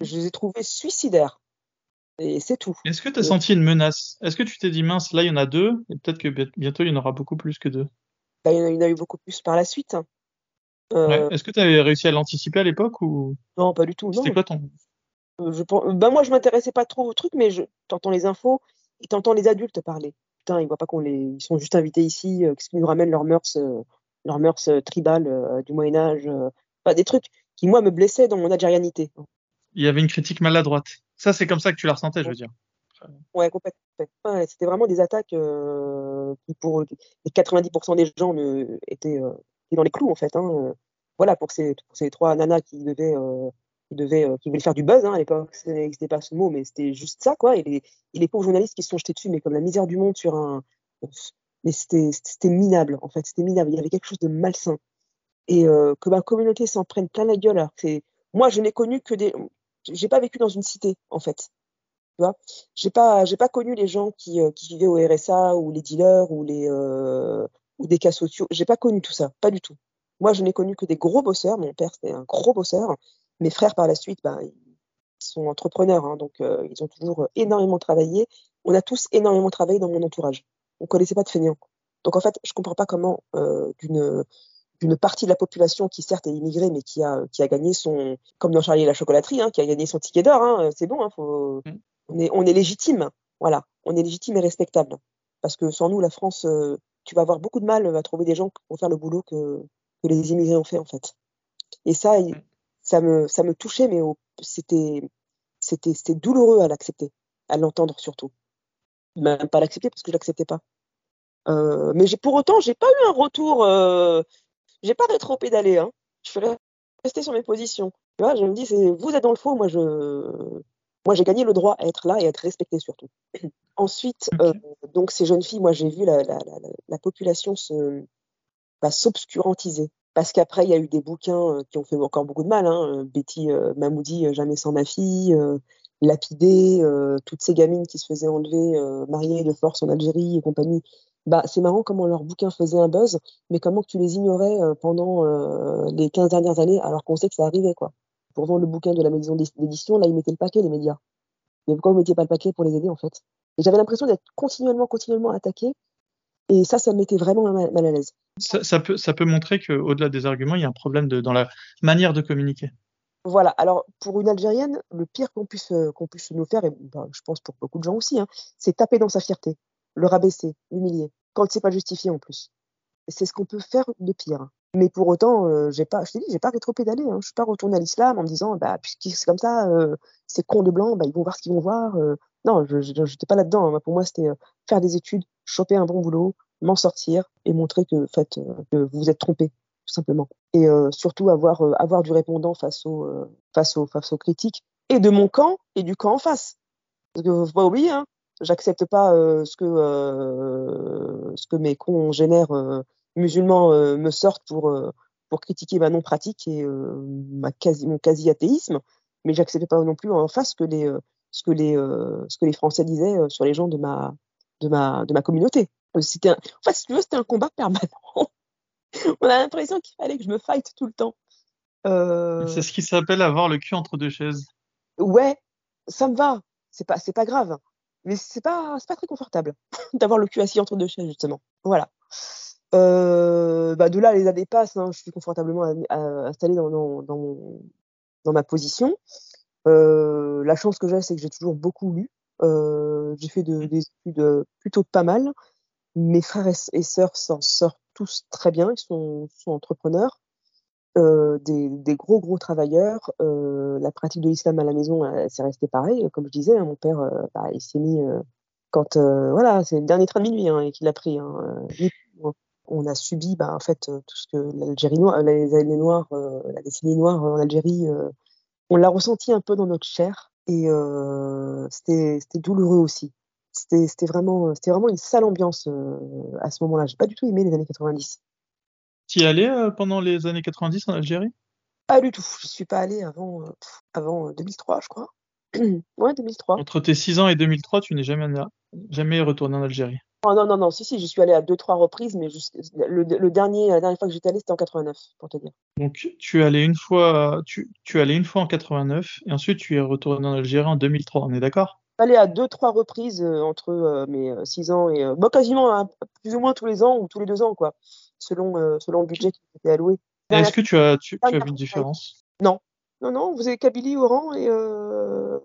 Je les ai trouvées suicidaires. Et c'est tout. Est-ce que tu as senti une menace? Est-ce que tu t'es dit, mince, là, il y en a deux, et peut-être que bientôt, il y en aura beaucoup plus que deux? Bah, il, y en a, eu beaucoup plus par la suite. Hein. Euh, est-ce que tu avais réussi à l'anticiper à l'époque ou? Non, pas du tout. C'était quoi ton? Euh, je pense... ben moi, je m'intéressais pas trop au truc, mais je t'entends les infos et t'entends les adultes parler. Putain, ils voient pas qu'on les, ils sont juste invités ici, euh, qu'est-ce qui nous ramène leurs mœurs, leurs mœurs tribales du Moyen Âge, enfin, des trucs qui moi me blessaient dans mon algérianité. Il y avait une critique maladroite. Ça, c'est comme ça que tu la ressentais, je veux dire. Ouais, complètement. Ouais, C'était vraiment des attaques qui, pour les 90% des gens, étaient dans les clous en fait. Hein. Euh, voilà pour ces, pour ces trois nanas qui devaient, euh, qui devaient, euh, qui voulaient faire du buzz hein, à l'époque. N'existait pas ce mot, mais c'était juste ça quoi. Et les, pauvres journalistes qui se sont jetés dessus, mais comme la misère du monde sur un, mais c'était c'était minable en fait. C'était minable. Il y avait quelque chose de malsain et que ma communauté s'en prenne plein la gueule. moi je n'ai connu que des, j'ai pas vécu dans une cité en fait. Tu vois, j'ai pas, pas connu les gens qui, qui vivaient au RSA ou les dealers ou les, ou des cas sociaux. J'ai pas connu tout ça, pas du tout. Moi, je n'ai connu que des gros bosseurs. Mon père, c'était un gros bosseur. Mes frères, par la suite, ben, ils sont entrepreneurs, hein, donc euh, ils ont toujours énormément travaillé. On a tous énormément travaillé dans mon entourage. On connaissait pas de feignants. Donc en fait, je comprends pas comment euh, d'une d'une partie de la population qui certes est immigrée, mais qui a qui a gagné son, comme dans Charlie et la chocolaterie, hein, qui a gagné son ticket d'or. Hein, c'est bon, hein, faut, mm. on est on est légitime. Voilà, on est légitime et respectable. Parce que sans nous, la France, euh, tu vas avoir beaucoup de mal à trouver des gens pour faire le boulot que, que les immigrés ont fait en fait. Et ça, ça me, ça me touchait, mais c'était, c'était, c'était douloureux à l'accepter, à l'entendre surtout. Même pas l'accepter parce que je l'acceptais pas. Euh, mais j'ai, pour autant, j'ai pas eu un retour, euh, j'ai pas rétro-pédalé. Hein. Je suis rester sur mes positions. Tu vois, je me dis, c'est, vous êtes dans le faux, moi je, moi, j'ai gagné le droit à être là et à être respectée surtout. Ensuite, euh, donc ces jeunes filles, moi, j'ai vu la, la, la, la population se, bah, s'obscurantiser. Parce qu'après, il y a eu des bouquins euh, qui ont fait encore beaucoup de mal. Hein. Betty euh, Mamoudi, Jamais sans ma fille, euh, Lapidé, euh, toutes ces gamines qui se faisaient enlever, mariées de force en Algérie et compagnie. Bah, c'est marrant comment leurs bouquins faisaient un buzz, mais comment tu les ignorais pendant les 15 dernières années alors qu'on sait que ça arrivait, quoi pour vendre le bouquin de la maison d'édition, là, ils mettaient le paquet, les médias. Mais pourquoi vous ne mettiez pas le paquet pour les aider, en fait? Et j'avais l'impression d'être continuellement, continuellement attaqué. Et ça, ça me mettait vraiment mal, à l'aise. Ça, peut, ça peut montrer qu'au-delà des arguments, il y a un problème de, dans la manière de communiquer. Voilà. Alors, pour une Algérienne, le pire qu'on puisse, qu'on puisse nous faire, et ben, je pense pour beaucoup de gens aussi, hein, c'est taper dans sa fierté. le rabaisser, l'humilier, quand c'est pas justifié en plus. C'est ce qu'on peut faire de pire. Mais pour autant, euh, j'ai pas, je t'ai dit, j'ai pas rétro-pédalé. Hein. Je suis pas retourné à l'islam en me disant, bah, puisque c'est comme ça, euh, c'est con de blanc, bah, ils vont voir ce qu'ils vont voir. Euh. non, je n'étais pas là-dedans. Hein. Pour moi, c'était faire des études, choper un bon boulot, m'en sortir et montrer que, que vous vous êtes trompé, tout simplement. Et surtout avoir, du répondant face aux critiques et de mon camp et du camp en face. Parce que faut pas oublier, hein, j'accepte pas ce que ce que mes congénères musulmans me sortent pour pour critiquer ma non pratique et ma quasi mon quasi athéisme, mais j'accepte pas non plus en face que les ce que les ce que les Français disaient sur les gens de ma de ma de ma communauté. C'était en fait si tu veux c'était un combat permanent. On a l'impression qu'il fallait que je me fight tout le temps. C'est ce qui s'appelle avoir le cul entre deux chaises. Ouais, ça me va. C'est pas c'est pas grave mais c'est pas c'est pas très confortable d'avoir le cul assis entre deux chaises justement. Voilà. Euh, bah de là les années passent, hein, je suis confortablement installée dans, dans, dans, dans, ma position. Euh, la chance que j'ai, c'est que j'ai toujours beaucoup lu. Euh, j'ai fait de, des études plutôt pas mal. Mes frères et, sœurs s'en sortent tous très bien, ils sont, sont entrepreneurs. Euh, des, des, gros gros travailleurs. Euh, la pratique de l'islam à la maison, c'est resté pareil. Comme je disais, hein, mon père, euh, bah, il s'est mis quand voilà, c'est le dernier train de minuit hein, et qu'il a pris. Hein, on a subi, bah, en fait, tout ce que l'Algérie noire, les années noires, la décennie noire en Algérie, on l'a ressenti un peu dans notre chair et c'était douloureux aussi. C'était vraiment, une sale ambiance à ce moment-là. J'ai pas du tout aimé les années 90. Tu y allais euh, pendant les années 90 en Algérie? Pas du tout. Je suis pas allée avant, euh, avant 2003, euh, je crois. ouais, 2003. Entre tes 6 ans et 2003, tu n'es jamais, jamais retourné en Algérie? Oh, Non, non, non. Si, si, j'y suis allée à deux, trois reprises, mais le, dernier, la dernière fois que j'étais allée, c'était en 89, pour te dire. Donc, tu es allé une fois, tu, tu es allé une fois en 89, et ensuite tu es retourné en Algérie en 2003, on est d'accord? Allé à deux, trois reprises entre mes 6 ans et. Bah, quasiment hein, plus ou moins tous les ans ou tous les deux ans, quoi selon, euh, selon le budget qui était alloué. Est-ce que tu as, tu, as vu une différence? Non. Non, non, vous avez Kabylie, Oran et, euh,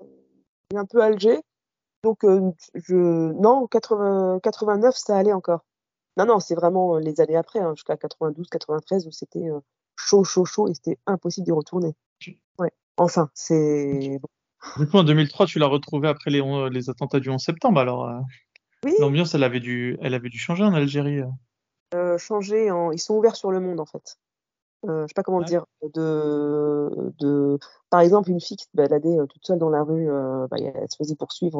et un peu Alger. Donc, euh, je, non, 80, 89, ça allait encore. Non, non, c'est vraiment les années après, hein, jusqu'à 92, 93, où c'était chaud, chaud, chaud, et c'était impossible d'y retourner. Ouais. Enfin, c'est. Du coup, en 2003, tu l'as retrouvé après les, les attentats du 11 septembre, alors. Oui. L'ambiance, elle avait dû, elle avait dû changer en Algérie. Euh, changer en. Ils sont ouverts sur le monde, en fait. Euh, je sais pas comment dire. De, de, par exemple, une fille qui se baladait euh, toute seule dans la rue, euh, bah, elle se faisait poursuivre.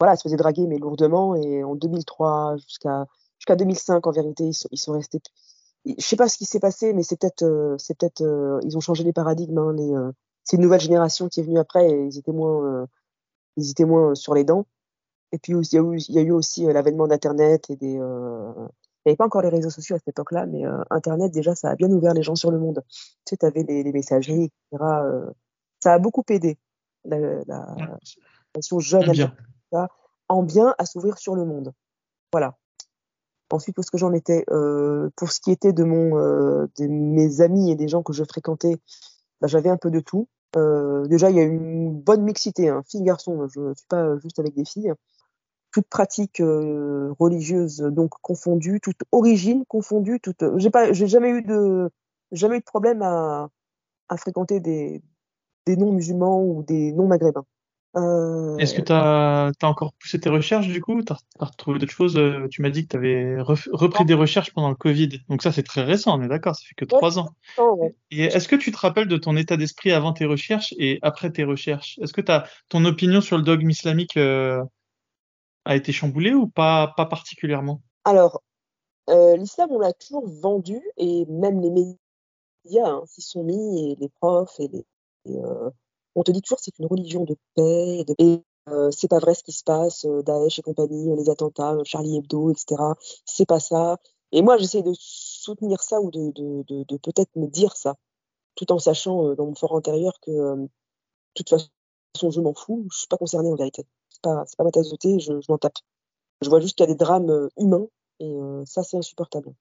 voilà, elle se faisait draguer, mais lourdement. Et en 2003 jusqu'à jusqu'à 2005, en vérité, ils sont, ils sont restés. Je sais pas ce qui s'est passé, mais c'est peut-être, c'est peut-être, ils ont changé les paradigmes. Hein, les, c'est une nouvelle génération qui est venue après et ils étaient moins, ils étaient moins sur les dents. Et puis il y a eu, il y a eu aussi l'avènement d'Internet et des, il n'y avait pas encore les réseaux sociaux à cette époque-là, mais euh, Internet, déjà, ça a bien ouvert les gens sur le monde. Tu sais, tu avais les, les, messageries, etc. Euh, ça a beaucoup aidé la, la, la jeune bien. en bien à s'ouvrir sur le monde. Voilà. Ensuite, pour ce que j'en étais, euh, pour ce qui était de mon, euh, de mes amis et des gens que je fréquentais, bah, j'avais un peu de tout. Euh, déjà, il y a une bonne mixité, hein, filles, garçons. Je ne suis pas juste avec des filles toute pratique euh, religieuse donc confondue, toute origine confondue, toute. J'ai pas, j'ai jamais eu de, jamais eu de problème à, à fréquenter des, des non musulmans ou des non maghrébins. Euh... Est-ce que tu as, as, encore poussé tes recherches du coup? Tu as, retrouvé d'autres choses? Euh, Tu m'as dit que tu avais repris des recherches pendant le Covid. Donc ça c'est très récent, on est d'accord, ça fait que trois ans. ouais. Et est-ce que tu te rappelles de ton état d'esprit avant tes recherches et après tes recherches? Est-ce que tu as ton opinion sur le dogme islamique euh, a été chamboulé ou pas, pas particulièrement? Alors, euh, l'islam, on l'a toujours vendu, et même les médias hein, s'y sont mis, et les profs, et, les, euh, on te dit toujours c'est une religion de paix, et, de, euh, c'est pas vrai ce qui se passe, Daesh et compagnie, les attentats, Charlie Hebdo, etc. C'est pas ça. Et moi, j'essaie de soutenir ça ou de, de, de, peut-être me dire ça, tout en sachant dans mon fort intérieur que, de toute façon, je m'en fous, je suis pas concerné en vérité pas, c'est pas ma tasse de thé, je, je m'en tape. Je vois juste qu'il y a des drames euh, humains et euh, ça, c'est insupportable.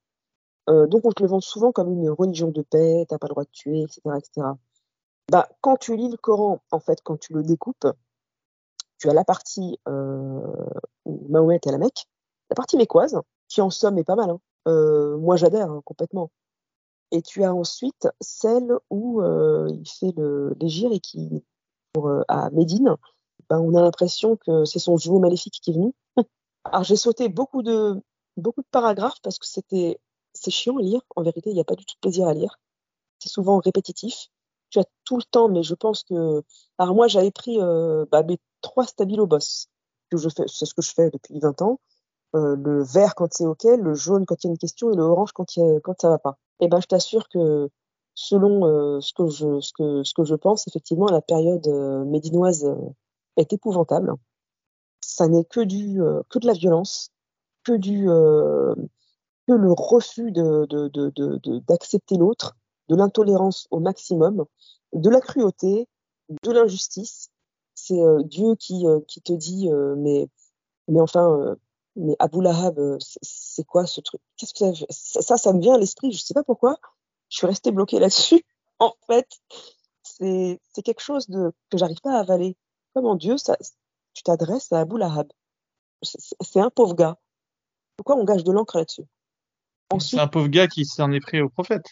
Euh, donc, on te le vend souvent comme une religion de paix, t'as pas le droit de tuer, etc., etc. Bah, quand tu lis le Coran, en fait, quand tu le découpes, tu as la partie où Mahomet est à la Mecque, la partie mécoise, qui en somme est pas mal. Hein. moi, j'adhère hein, complètement. Et tu as ensuite celle où il fait le légir et qui, à Médine, ben, on a l'impression que c'est son jumeau maléfique qui est venu. Alors j'ai sauté beaucoup de, beaucoup de paragraphes parce que c'était c'est chiant à lire. En vérité, il n'y a pas du tout de plaisir à lire. C'est souvent répétitif. Tu as tout le temps, mais je pense que. Alors moi, j'avais pris euh, bah, mes trois stabilos boss. C'est ce que je fais depuis 20 ans. Euh, le vert quand c'est OK, le jaune quand il y a une question et le orange quand, quand ça va pas. Et eh ben, je t'assure que selon euh, ce, que je, ce, que, ce que je pense, effectivement, la période médinoise est épouvantable. Ça n'est que, du, que de la violence, que du, que le refus d'accepter de, de, l'autre, de l'intolérance au maximum, de la cruauté, de l'injustice. C'est euh, Dieu qui, euh, qui te dit, euh, mais, mais enfin, mais Abu Lahab, c'est quoi ce truc? Ça, ça me vient à l'esprit, je ne sais pas pourquoi. Je suis restée bloquée là-dessus. en fait, c'est quelque chose de, que j'arrive pas à avaler. Comment Dieu, ça, tu t'adresses à Abu Lahab. C'est un pauvre gars. Pourquoi on gâche de l'encre là-dessus? C'est un pauvre gars qui s'en est pris au prophète.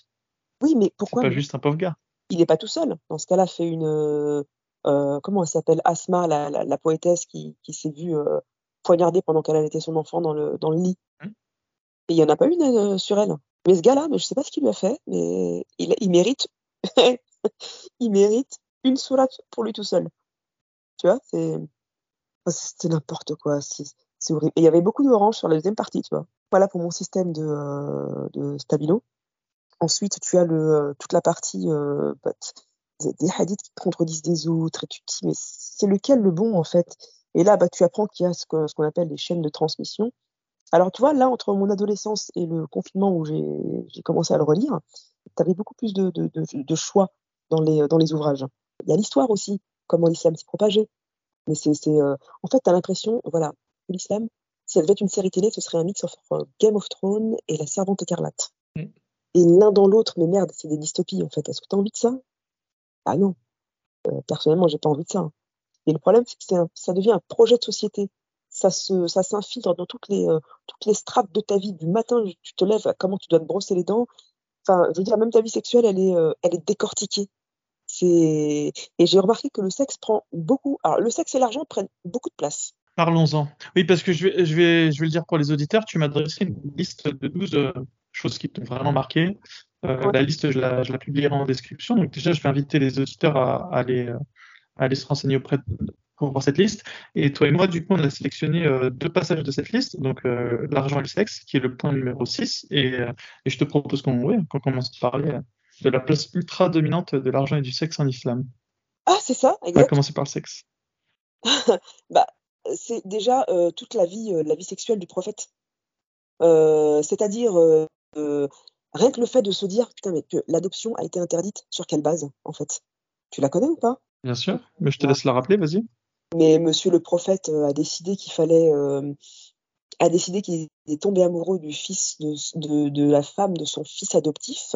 Oui, mais pourquoi pas juste un pauvre gars. Il n'est pas tout seul. Dans ce cas-là, fait une. Euh, comment elle s'appelle? Asma, la, poétesse qui, s'est vue euh, poignardée pendant qu'elle allaitait son enfant dans le, dans le lit. Hum. Et il n'y en a pas une euh, sur elle. Mais ce gars-là, je ne sais pas ce qu'il lui a fait, mais il, mérite. il mérite une sourate pour lui tout seul. Tu vois, c'est. C'est n'importe quoi. C'est horrible. Et il y avait beaucoup d'orange sur la deuxième partie, tu vois. Voilà pour mon système de, euh, stabilo. Ensuite, tu as le, euh, toute la partie euh, bah, des hadiths qui contredisent des autres, et tu te dis, mais c'est lequel le bon en fait? Et là, bah, tu apprends qu'il y a ce qu'on appelle les chaînes de transmission. Alors, tu vois, là, entre mon adolescence et le confinement où j'ai commencé à le relire, tu avais beaucoup plus de, de, de, choix dans les, dans les ouvrages. Il y a l'histoire aussi, comment l'islam s'est propagé. Mais c'est, en fait, tu as l'impression, voilà, que l'islam, si ça devait être une série télé, ce serait un mix entre Game of Thrones et La Servante écarlate. Mm. Et l'un dans l'autre, mais merde, c'est des dystopies en fait. Est-ce que tu as envie de ça? Ah non. Euh, personnellement, j'ai pas envie de ça. Et le problème, c'est que ça devient un projet de société. Ça se, ça s'infiltre dans toutes les, euh, toutes les strates de ta vie. Du matin, tu te lèves, comment tu dois te brosser les dents. Enfin, je veux dire, même ta vie sexuelle, elle est, euh, elle est décortiquée. Et j'ai remarqué que le sexe prend beaucoup. Alors, le sexe et l'argent prennent beaucoup de place. Parlons-en. Oui, parce que je vais, je, vais, je vais le dire pour les auditeurs, tu m'as dressé une liste de 12 euh, choses qui t'ont vraiment marqué. Euh, la liste, je la, je la, publierai en description. Donc déjà, je vais inviter les auditeurs à, aller, euh, à aller se renseigner auprès de, pour voir cette liste. Et toi et moi, du coup, on a sélectionné deux passages de cette liste, donc l'argent et le sexe, qui est le point numéro 6. Et, et je te propose qu'on ouais, commence à parler de la place ultra dominante de l'argent et du sexe en islam. Ah, c'est ça, exact. On va commencer par le sexe. bah, c'est déjà euh, toute la vie, euh, la vie sexuelle du prophète. Euh, c'est-à-dire rien que le fait de se dire putain mais que l'adoption a été interdite sur quelle base en fait? Tu la connais ou pas? Bien sûr, mais je te laisse la rappeler, vas-y. Mais Monsieur le prophète a décidé qu'il fallait a décidé qu'il est tombé amoureux du fils de, de, la femme de son fils adoptif,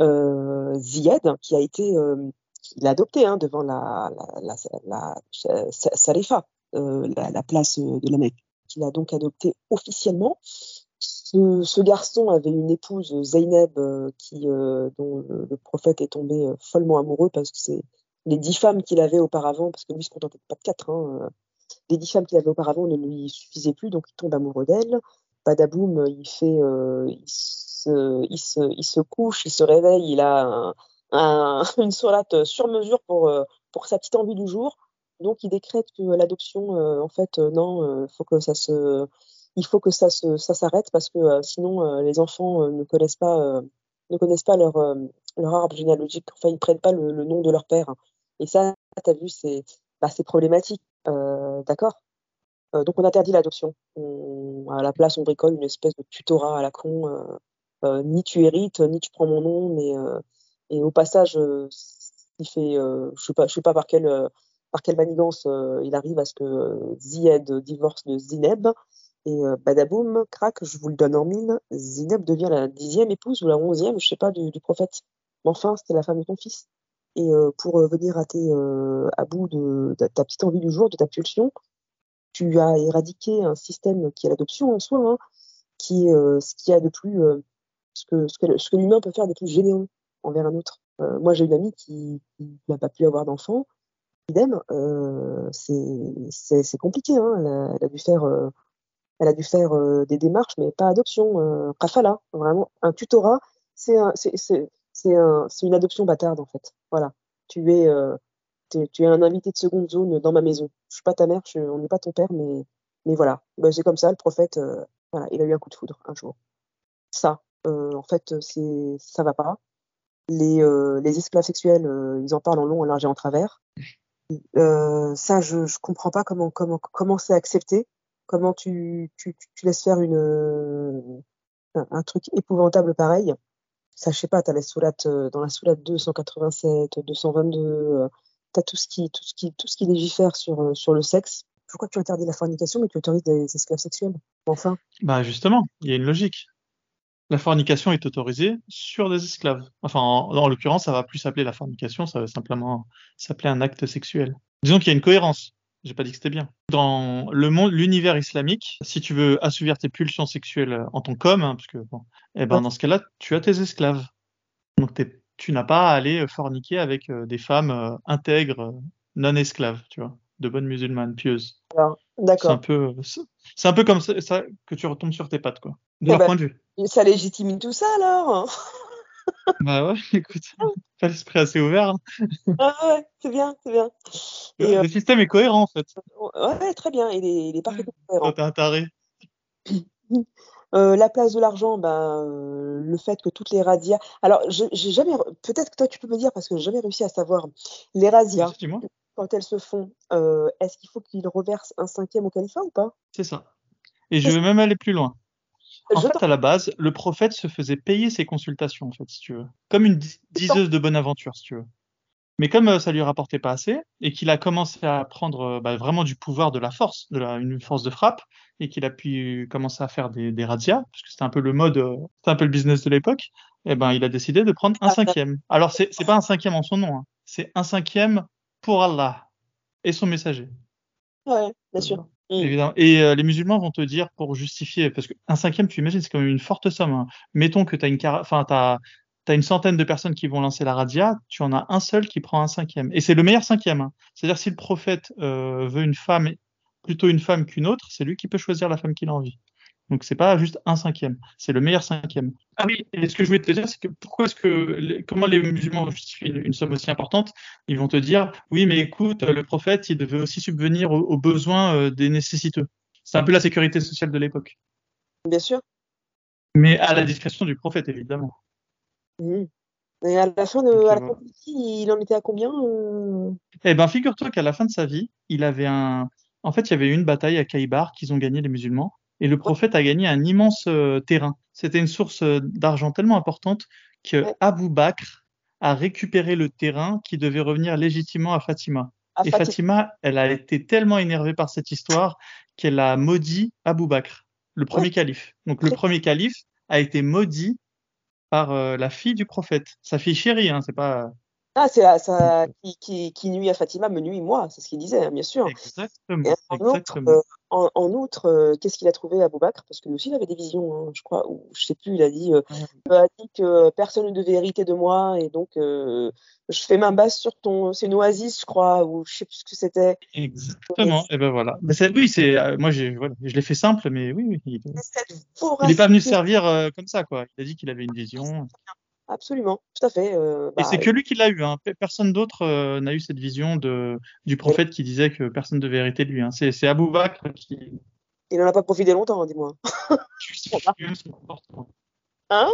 euh, Ziyad, qui a été il a adopté hein, devant la, la, la, Salifa. Euh, la, place euh, de la Mecque, qu'il a donc adopté officiellement. Ce, garçon avait une épouse, Zeynep, euh, dont le, prophète est tombé follement amoureux parce que c'est les dix femmes qu'il avait auparavant, parce que lui se contentait pas de quatre, hein, les dix femmes qu'il avait auparavant ne lui suffisaient plus, donc il tombe amoureux d'elle. Badaboum, il fait, il, il, se, couche, il se réveille, il a un, une sourate sur mesure pour, pour sa petite envie du jour. Donc, il décrète que l'adoption, euh, en fait, euh, non, euh, faut que ça se, il faut que ça se, ça s'arrête parce que sinon, les enfants ne connaissent pas, ne connaissent pas leur, leur arbre généalogique. Enfin, ils prennent pas le, nom de leur père. Et ça, as vu, c'est, bah, c'est problématique. d'accord? Donc on interdit l'adoption. À la place, on bricole une espèce de tutorat à la con. Ni tu hérites, ni tu prends mon nom, mais et au passage, il fait, je sais sais pas par quel par quelle manigance euh, il arrive à ce que Zied divorce de Zineb. Et euh, badaboum, crac, je vous le donne en mille, Zineb devient la dixième épouse ou la onzième, je sais pas, du, prophète. Mais enfin, c'était la femme de ton fils. Et pour venir à, tes, à bout de, ta petite envie du jour, de ta pulsion, tu as éradiqué un système qui est l'adoption en soi, hein, qui est ce qu'il y a de plus, ce que, l'humain peut faire de plus généreux envers un autre. moi, j'ai une amie qui, n'a pas pu avoir d'enfant. Idem, c'est compliqué. Hein. Elle, a, dû faire, faire des démarches, mais pas adoption. kafala, vraiment un tutorat. C'est une adoption bâtarde en fait. Voilà, tu es, euh, un invité de seconde zone dans ma maison. Je suis pas ta mère, on n'est pas ton père, mais, voilà. Ben, c'est comme ça, le prophète, euh, il a eu un coup de foudre un jour. Ça, euh, en fait, c'est, ça va pas. Les, les esclaves sexuels, ils en parlent en long, en large et en travers. ça, je, je comprends pas comment, comment, comment c'est accepté. Comment tu, tu, tu laisses faire une, un truc épouvantable pareil ça, je sais pas, tu as euh, dans la sourate 287, 222, tu as tout ce qui, tout ce qui, tout ce qui légifère sur, euh, sur le sexe. Pourquoi tu interdis la fornication mais tu autorises des esclaves sexuels? Enfin. Bah justement, il y a une logique. La fornication est autorisée sur des esclaves. Enfin, en, l'occurrence, ça va plus s'appeler la fornication, ça va simplement s'appeler un acte sexuel. Disons qu'il y a une cohérence. J'ai pas dit que c'était bien. Dans le monde, l'univers islamique, si tu veux assouvir tes pulsions sexuelles en tant qu'homme, hein, parce que bon, eh ben dans ce cas-là, tu as tes esclaves. Donc tu n'as pas à aller forniquer avec euh, des femmes euh, intègres, non esclaves, tu vois, de bonnes musulmanes pieuses. D'accord. C'est un peu, c'est un peu comme ça, que tu retombes sur tes pattes, quoi. De leur eh ben, point de vue. Ça légitime tout ça alors. bah ouais, écoute, pas l'esprit assez ouvert. Hein. Ah ouais, c'est bien, c'est bien. le euh, système est cohérent en fait. Ouais, très bien, il est, il est parfaitement cohérent. T'es un taré. Euh, la place de l'argent, ben, euh, le fait que toutes les radias. Alors, j'ai jamais. Peut-être que toi, tu peux me dire, parce que j'ai jamais réussi à savoir. Les radias, quand elles se font, est-ce qu'il faut qu'ils reversent un cinquième au califat ou pas? C'est ça. Et je vais même aller plus loin. En fait, à la base, le prophète se faisait payer ses consultations, en fait, si tu veux. Comme une diseuse de bonne aventure, si tu veux. Mais comme euh, ça lui rapportait pas assez, et qu'il a commencé à prendre euh, bah, vraiment du pouvoir de la force, de la, une force de frappe, et qu'il a pu commencer à faire des, des razzias, parce que c'était un peu le mode, euh, c'était un peu le business de l'époque, et eh ben il a décidé de prendre un cinquième. Alors c'est c'est pas un cinquième en son nom, hein. c'est un cinquième pour Allah et son messager. Ouais, bien sûr. Mmh. Et euh, les musulmans vont te dire pour justifier, parce qu'un cinquième, tu imagines, c'est quand même une forte somme. Hein. Mettons que tu as une, t'as, as une centaine de personnes qui vont lancer la radia, tu en as un seul qui prend un cinquième. Et c'est le meilleur cinquième. Hein. C'est-à-dire si le prophète euh, veut une femme, plutôt une femme qu'une autre, c'est lui qui peut choisir la femme qu'il a envie. Donc c'est pas juste un cinquième, c'est le meilleur cinquième. Ah oui, et ce que je voulais te dire, c'est que pourquoi est-ce que comment les musulmans justifient une somme aussi importante? Ils vont te dire oui, mais écoute, le prophète, il devait aussi subvenir aux, besoins euh, des nécessiteux. C'est un peu la sécurité sociale de l'époque. Bien sûr. Mais à la discrétion du prophète, évidemment. Mmh. Et à la fin de à la il en était à combien euh? Eh ben, figure-toi qu'à la fin de sa vie, il avait un. En fait, il y avait eu une bataille à Kaïbar qu'ils ont gagné les musulmans et le prophète a gagné un immense euh, terrain. C'était une source euh, d'argent tellement importante que Abu Bakr a récupéré le terrain qui devait revenir légitimement à Fatima. et Fatima. elle a été tellement énervée par cette histoire qu'elle a maudit Abu Bakr, le premier calife. Donc le premier calife a été maudit par euh, la fille du prophète, sa fille chérie, hein, c'est pas ah, c'est ça qui, qui, qui, nuit à Fatima me nuit moi, c'est ce qu'il disait, hein, bien sûr. Exactement. en, Outre, euh, en, outre, euh, qu'est-ce qu'il a trouvé à Boubacre Parce que lui aussi, il avait des visions, hein, je crois, ou je sais plus, il a dit, euh, a dit que personne ne devait hériter de moi, et donc je fais ma base sur ton. C'est une oasis, je crois, ou je sais plus ce que c'était. Exactement, et ben voilà. Mais oui, c'est, moi, voilà, je l'ai fait simple, mais oui, oui. Il n'est pas venu servir comme ça, quoi. Il a dit qu'il avait une vision absolument, tout à fait. Euh, et c'est bah, que lui qui l'a eu, hein. personne d'autre euh, n'a eu cette vision de, du prophète qui disait que personne ne devait hériter de lui. Hein. C'est, Abou Bakr qui. Il n'en a pas profité longtemps, hein, dis-moi. hein?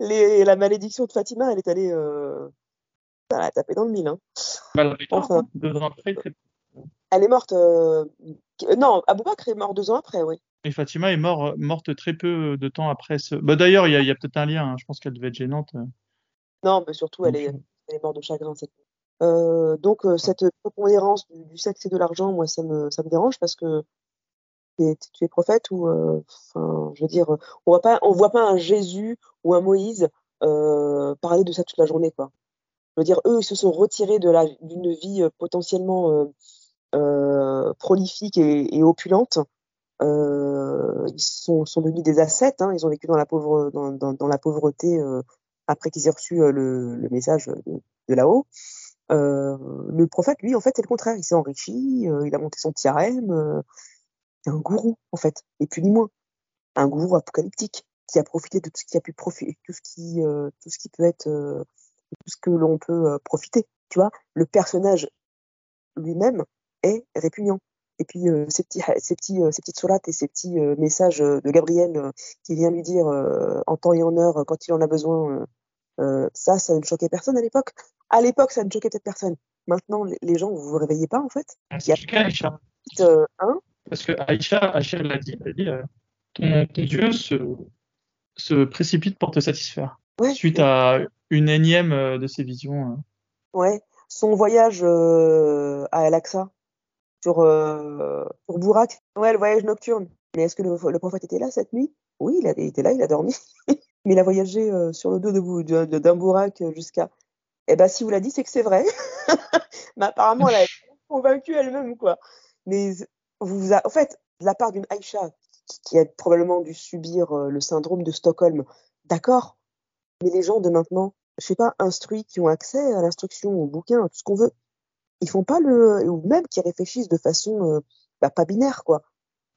Les, La malédiction de Fatima, elle est allée. Euh... Elle a tapé dans le mille. Hein. Bah, enfin, deux ans après, elle est morte. Euh, non, Abou Bakr est mort deux ans après, oui. Et Fatima est mort, morte très peu de temps après ce. Bah, D'ailleurs, il y a, peut-être un lien. Hein. Je pense qu'elle devait être gênante. Non, mais surtout, elle, est, euh, elle est morte de chagrin. Euh, donc, euh, cette prépondérance du, sexe et de l'argent, moi, ça me, ça me dérange parce que tu es prophète ou, enfin, je veux dire, on on voit pas un Jésus ou un Moïse parler de ça toute la journée, quoi. Je veux dire, eux, ils se sont retirés d'une vie potentiellement prolifique et, et opulente euh, ils sont, sont, devenus des ascètes, hein, ils ont vécu dans la, pauvreté euh, après qu'ils aient reçu euh, le, message de, là-haut. Euh, le prophète, lui, en fait, c'est le contraire. Il s'est enrichi, euh, il a monté son c'est un gourou, en fait, et plus ni moins. Un gourou apocalyptique qui a profité de tout ce qui a pu profiter, tout ce qui, tout ce qui peut être, tout ce que l'on peut profiter. Tu vois, le personnage lui-même est répugnant. Et puis euh, ces, petits, ces, petits, euh, ces petites sourates et ces petits euh, messages de Gabriel qui vient lui dire en temps et en heure quand il en a besoin, ça, ça ne choquait personne à l'époque. À l'époque, ça ne choquait peut-être personne. Maintenant, les gens, vous vous réveillez pas en fait. Ah, il y a... Aïcha. Hein Parce que Aïcha, Aïcha l'a dit, elle dit ton, ton, Dieu se, se précipite pour te satisfaire. Ouais, suite à une énième de ses visions. Ouais, son voyage à Al-Aqsa, sur, euh, pour Bourak. Ouais, le voyage nocturne. Mais est-ce que le, prophète était là cette nuit? Oui, il, était là, il a dormi. Mais il a voyagé euh, sur le dos de, de, d'un Bourak jusqu'à. Eh ben, si vous l'a dit, c'est que c'est vrai. Mais apparemment, elle a été convaincue elle-même, quoi. Mais vous, a... en fait, de la part d'une Aïcha qui a probablement dû subir euh, le syndrome de Stockholm, d'accord. Mais les gens de maintenant, je sais pas, instruits, qui ont accès à l'instruction, au bouquin, à tout ce qu'on veut, ils font pas le ou même qui réfléchissent de façon euh, bah, pas binaire quoi.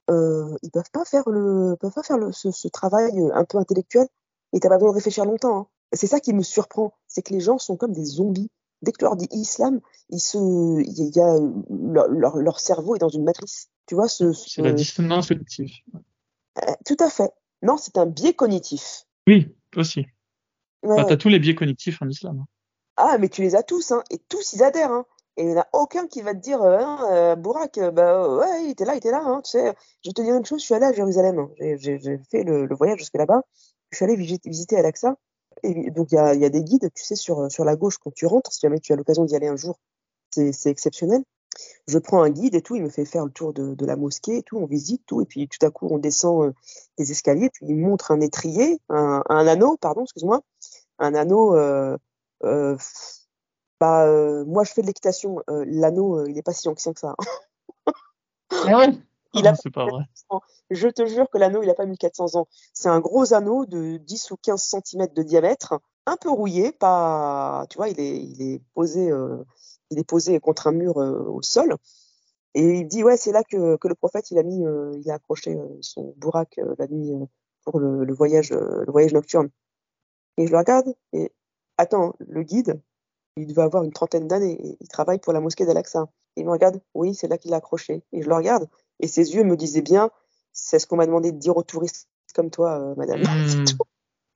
Euh, ils peuvent pas faire le peuvent pas faire le, ce, ce, travail euh, un peu intellectuel et t'as pas besoin de réfléchir longtemps. Hein. C'est ça qui me surprend, c'est que les gens sont comme des zombies. Dès que tu leur dis islam, ils se, il y a leur, leur, leur, cerveau est dans une matrice. Tu vois ce. C'est la dissonance cognitive. Euh, tout à fait. Non, c'est un biais cognitif. Oui, aussi. Ouais, bah, tu as tous les biais cognitifs en islam. Hein. Ah, mais tu les as tous, hein, et tous ils adhèrent. Hein. Et il n'y en a aucun qui va te dire, euh, euh, Bourak, euh, bah ouais, il était là, il était là. Hein, tu sais, je vais te dire une chose, je suis allé à Jérusalem. Hein. J'ai fait le, le, voyage jusque là-bas. Je suis allé visiter, Al-Aqsa. Et donc il y a, y a, des guides, tu sais, sur, sur la gauche quand tu rentres, si jamais tu as l'occasion d'y aller un jour, c'est exceptionnel. Je prends un guide et tout, il me fait faire le tour de, de la mosquée et tout, on visite tout, et puis tout à coup on descend euh, des escaliers, puis il montre un étrier, un, un anneau, pardon, excuse-moi, un anneau euh, euh, bah, euh, moi, je fais de l'équitation. Euh, l'anneau, euh, il n'est pas si ancien que ça. ah ouais? Il a c'est pas vrai. Je te jure que l'anneau, il n'a pas 1400 ans. C'est un gros anneau de 10 ou 15 cm de diamètre, un peu rouillé, pas, tu vois, il est, il est posé, il est posé contre un mur au sol. Et il dit, ouais, c'est là que, que, le prophète, il a mis, il a accroché son bourraque la nuit pour le, le voyage, le voyage nocturne. Et je le regarde et attends, le guide, il devait avoir une trentaine d'années. Il travaille pour la mosquée d'Al-Aqsa. Il me regarde, oui, c'est là qu'il l'a accroché. Et je le regarde, et ses yeux me disaient bien, c'est ce qu'on m'a demandé de dire aux touristes comme toi, euh, madame.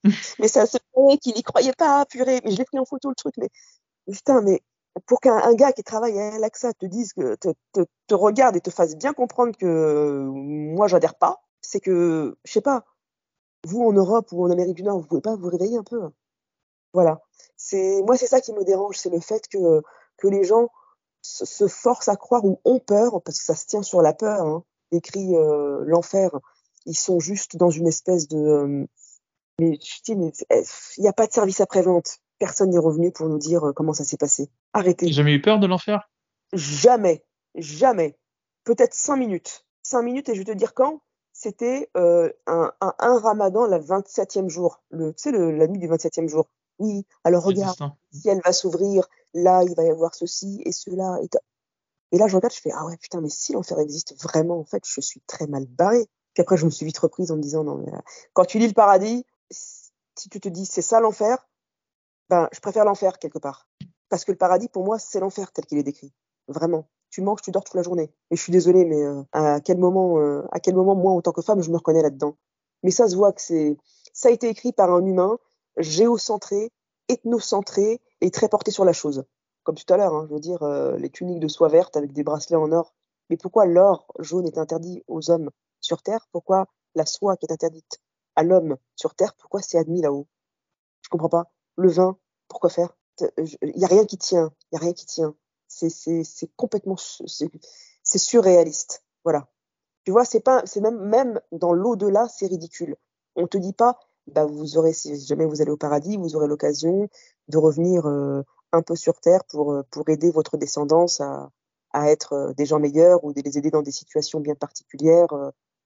Mmh. mais ça se fait qu'il n'y croyait pas, purée. Mais je l'ai pris en photo, le truc. Mais putain, mais pour qu'un gars qui travaille à Al-Aqsa te dise que te, te, te, regarde et te fasse bien comprendre que euh, moi, j'adhère pas, c'est que, je sais pas, vous en Europe ou en Amérique du Nord, vous pouvez pas vous réveiller un peu. Hein. Voilà c'est moi c'est ça qui me dérange, c'est le fait que que les gens se, forcent à croire ou ont peur parce que ça se tient sur la peur. Hein, écrit euh, l'enfer, ils sont juste dans une espèce de euh, mais il n'y a pas de service après vente. Personne n'est revenu pour nous dire euh, comment ça s'est passé. Arrêtez. Jamais eu peur de l'enfer? Jamais, jamais. Peut-être cinq minutes. Cinq minutes et je vais te dire quand? C'était euh, un, un, un, ramadan, la 27e jour. Le, tu sais, le, la nuit du 27e jour. Oui, alors regarde, si elle va s'ouvrir, là, il va y avoir ceci et cela. Et, et là, je regarde, je fais, ah ouais, putain, mais si l'enfer existe vraiment, en fait, je suis très mal barrée. Puis après, je me suis vite reprise en me disant, non, mais euh, quand tu lis le paradis, si tu te dis, c'est ça l'enfer, ben, je préfère l'enfer quelque part. Parce que le paradis, pour moi, c'est l'enfer tel qu'il est décrit. Vraiment. Tu manges, tu dors toute la journée. Et je suis désolée, mais euh, à quel moment, euh, à quel moment, moi, en tant que femme, je me reconnais là-dedans? Mais ça se voit que c'est, ça a été écrit par un humain géocentré, ethnocentré et très porté sur la chose. Comme tout à l'heure, hein, je veux dire, euh, les tuniques de soie verte avec des bracelets en or. Mais pourquoi l'or jaune est interdit aux hommes sur Terre? Pourquoi la soie qui est interdite à l'homme sur Terre, pourquoi c'est admis là-haut? Je comprends pas. Le vin, pourquoi faire? Il n'y a rien qui tient. Il y a rien qui tient. C'est complètement, c'est surréaliste. Voilà. Tu vois, c'est pas, c'est même, même dans l'au-delà, c'est ridicule. On te dit pas, bah, vous aurez, si jamais vous allez au paradis, vous aurez l'occasion de revenir euh, un peu sur terre pour, pour aider votre descendance à, à être des gens meilleurs ou de les aider dans des situations bien particulières,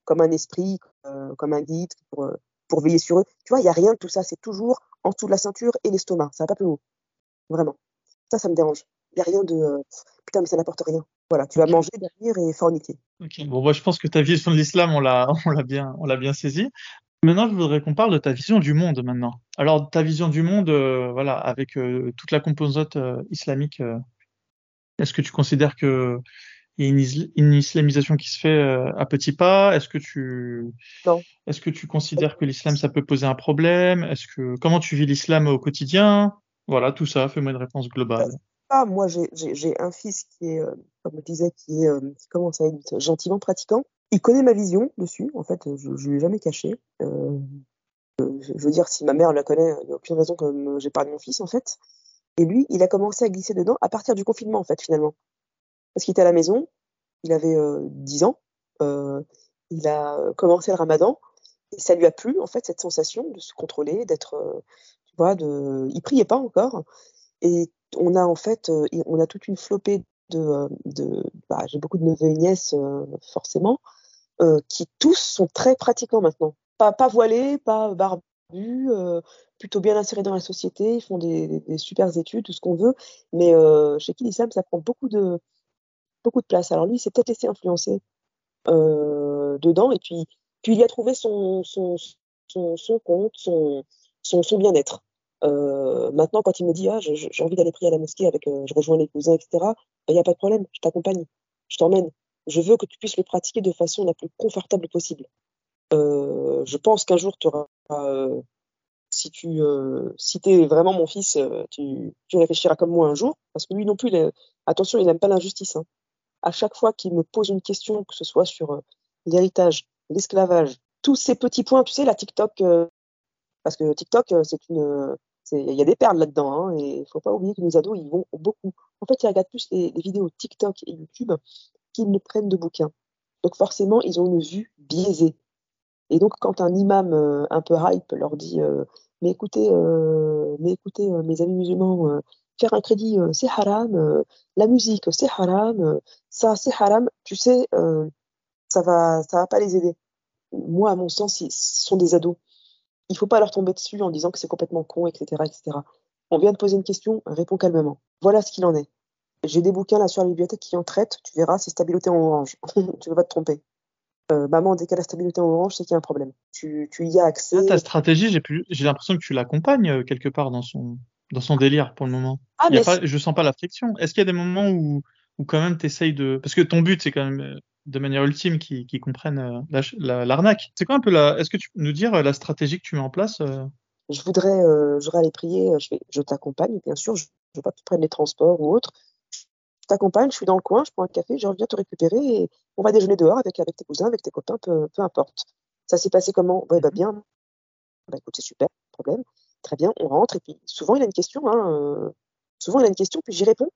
comme un esprit, comme un guide, pour, pour veiller sur eux. Tu vois, il n'y a rien de tout ça. C'est toujours en dessous de la ceinture et l'estomac. Ça va pas plus haut. Vraiment. Ça, ça me dérange. Il n'y a rien de putain, mais ça n'apporte rien. Voilà, tu vas manger, derrière et forniquer. Ok, bon, moi, je pense que ta vision de l'islam, on l'a, on l'a bien, on l'a bien saisi. Maintenant, je voudrais qu'on parle de ta vision du monde maintenant. Alors, ta vision du monde, euh, voilà, avec euh, toute la composante euh, islamique, est-ce que tu considères que il y a une, une, islamisation qui se fait à petits pas? Est-ce que tu, est-ce que tu considères que l'islam ça peut poser un problème? Est-ce que comment tu vis l'islam au quotidien? Voilà, tout ça. Fais-moi une réponse globale. Ah, moi, j'ai un fils qui est, comme je disais, qui, est, qui commence à être gentiment pratiquant il connaît ma vision dessus. En fait, je ne lui ai jamais caché. Euh, je veux dire, si ma mère la connaît, il n'y a aucune raison que de mon fils, en fait. Et lui, il a commencé à glisser dedans à partir du confinement, en fait, finalement. Parce qu'il était à la maison, il avait euh, 10 ans, euh, il a commencé le ramadan, et ça lui a plu, en fait, cette sensation de se contrôler, d'être, euh, tu vois, de... il priait pas encore. Et on a, en fait, on a toute une flopée de, de bah, j'ai beaucoup de neveux et nièces, forcément, euh, qui tous sont très pratiquants maintenant. Pas, voilés, pas barbus, euh, plutôt bien insérés dans la société, ils font des, des, super études, tout ce qu'on veut, mais euh, chez qui l'islam, ça prend beaucoup de, beaucoup de place. Alors lui, il s'est peut-être laissé influencer euh, dedans, et puis, puis il a trouvé son, son, son, compte, son, son, bien-être. Maintenant, quand il me dit ah, j'ai envie d'aller prier à la mosquée avec, je rejoins les cousins, etc., il ben, n'y a pas de problème, je t'accompagne, je t'emmène je veux que tu puisses le pratiquer de façon la plus confortable possible. Euh, je pense qu'un jour, tu auras, euh, si tu euh, si es vraiment mon fils, euh, tu, tu, réfléchiras comme moi un jour, parce que lui non plus, attention, il n'aime pas l'injustice. Hein. À chaque fois qu'il me pose une question, que ce soit sur l'héritage, l'esclavage, tous ces petits points, tu sais, la TikTok, parce que TikTok, c'est une il y a des perles là-dedans, hein, et il faut pas oublier que nos ados, ils vont beaucoup. En fait, ils regardent plus les vidéos TikTok et YouTube qu'ils ne prennent de bouquins. Donc forcément, ils ont une vue biaisée. Et donc, quand un imam euh, un peu hype leur dit euh, Mais écoutez, euh, mais écoutez mes amis musulmans, faire un crédit, c'est haram, la musique, c'est haram, ça, c'est haram, tu sais, ça va, ça va pas les aider. Moi, à mon sens, ils sont des ados. Il faut pas leur tomber dessus en disant que c'est complètement con, etc., etc. On vient de poser une question, réponds calmement. Voilà ce qu'il en est. J'ai des bouquins là sur la bibliothèque qui en traitent, tu verras, c'est stabilité en orange. tu ne vas pas te tromper. Euh, maman, dès qu'elle a stabilité en orange, c'est qu'il y a un problème. Tu, tu y as accès. Ah, ta stratégie, j'ai l'impression que tu l'accompagnes euh, quelque part dans son, dans son délire pour le moment. Ah, il y a pas... Je sens pas la friction. Est-ce qu'il y a des moments où, où quand même tu essayes de. Parce que ton but, c'est quand même euh, de manière ultime qu'ils qu comprennent l'arnaque. La, c'est quoi un peu la. Est-ce que tu peux nous dire la stratégie que tu mets en place Je voudrais, euh, je voudrais aller prier. Je, vais, je t'accompagne, bien sûr. Je ne veux pas que tu prennes les transports ou autre je t'accompagne, je suis dans le coin, je prends un café, je reviens te récupérer et on va déjeuner dehors avec, tes cousins, avec tes copains, peu, importe. Ça s'est passé comment? Ouais, bah bien. Bah écoute, c'est super, problème. Très bien, on rentre et puis souvent il a une question, hein, euh, souvent il a une question, puis j'y réponds.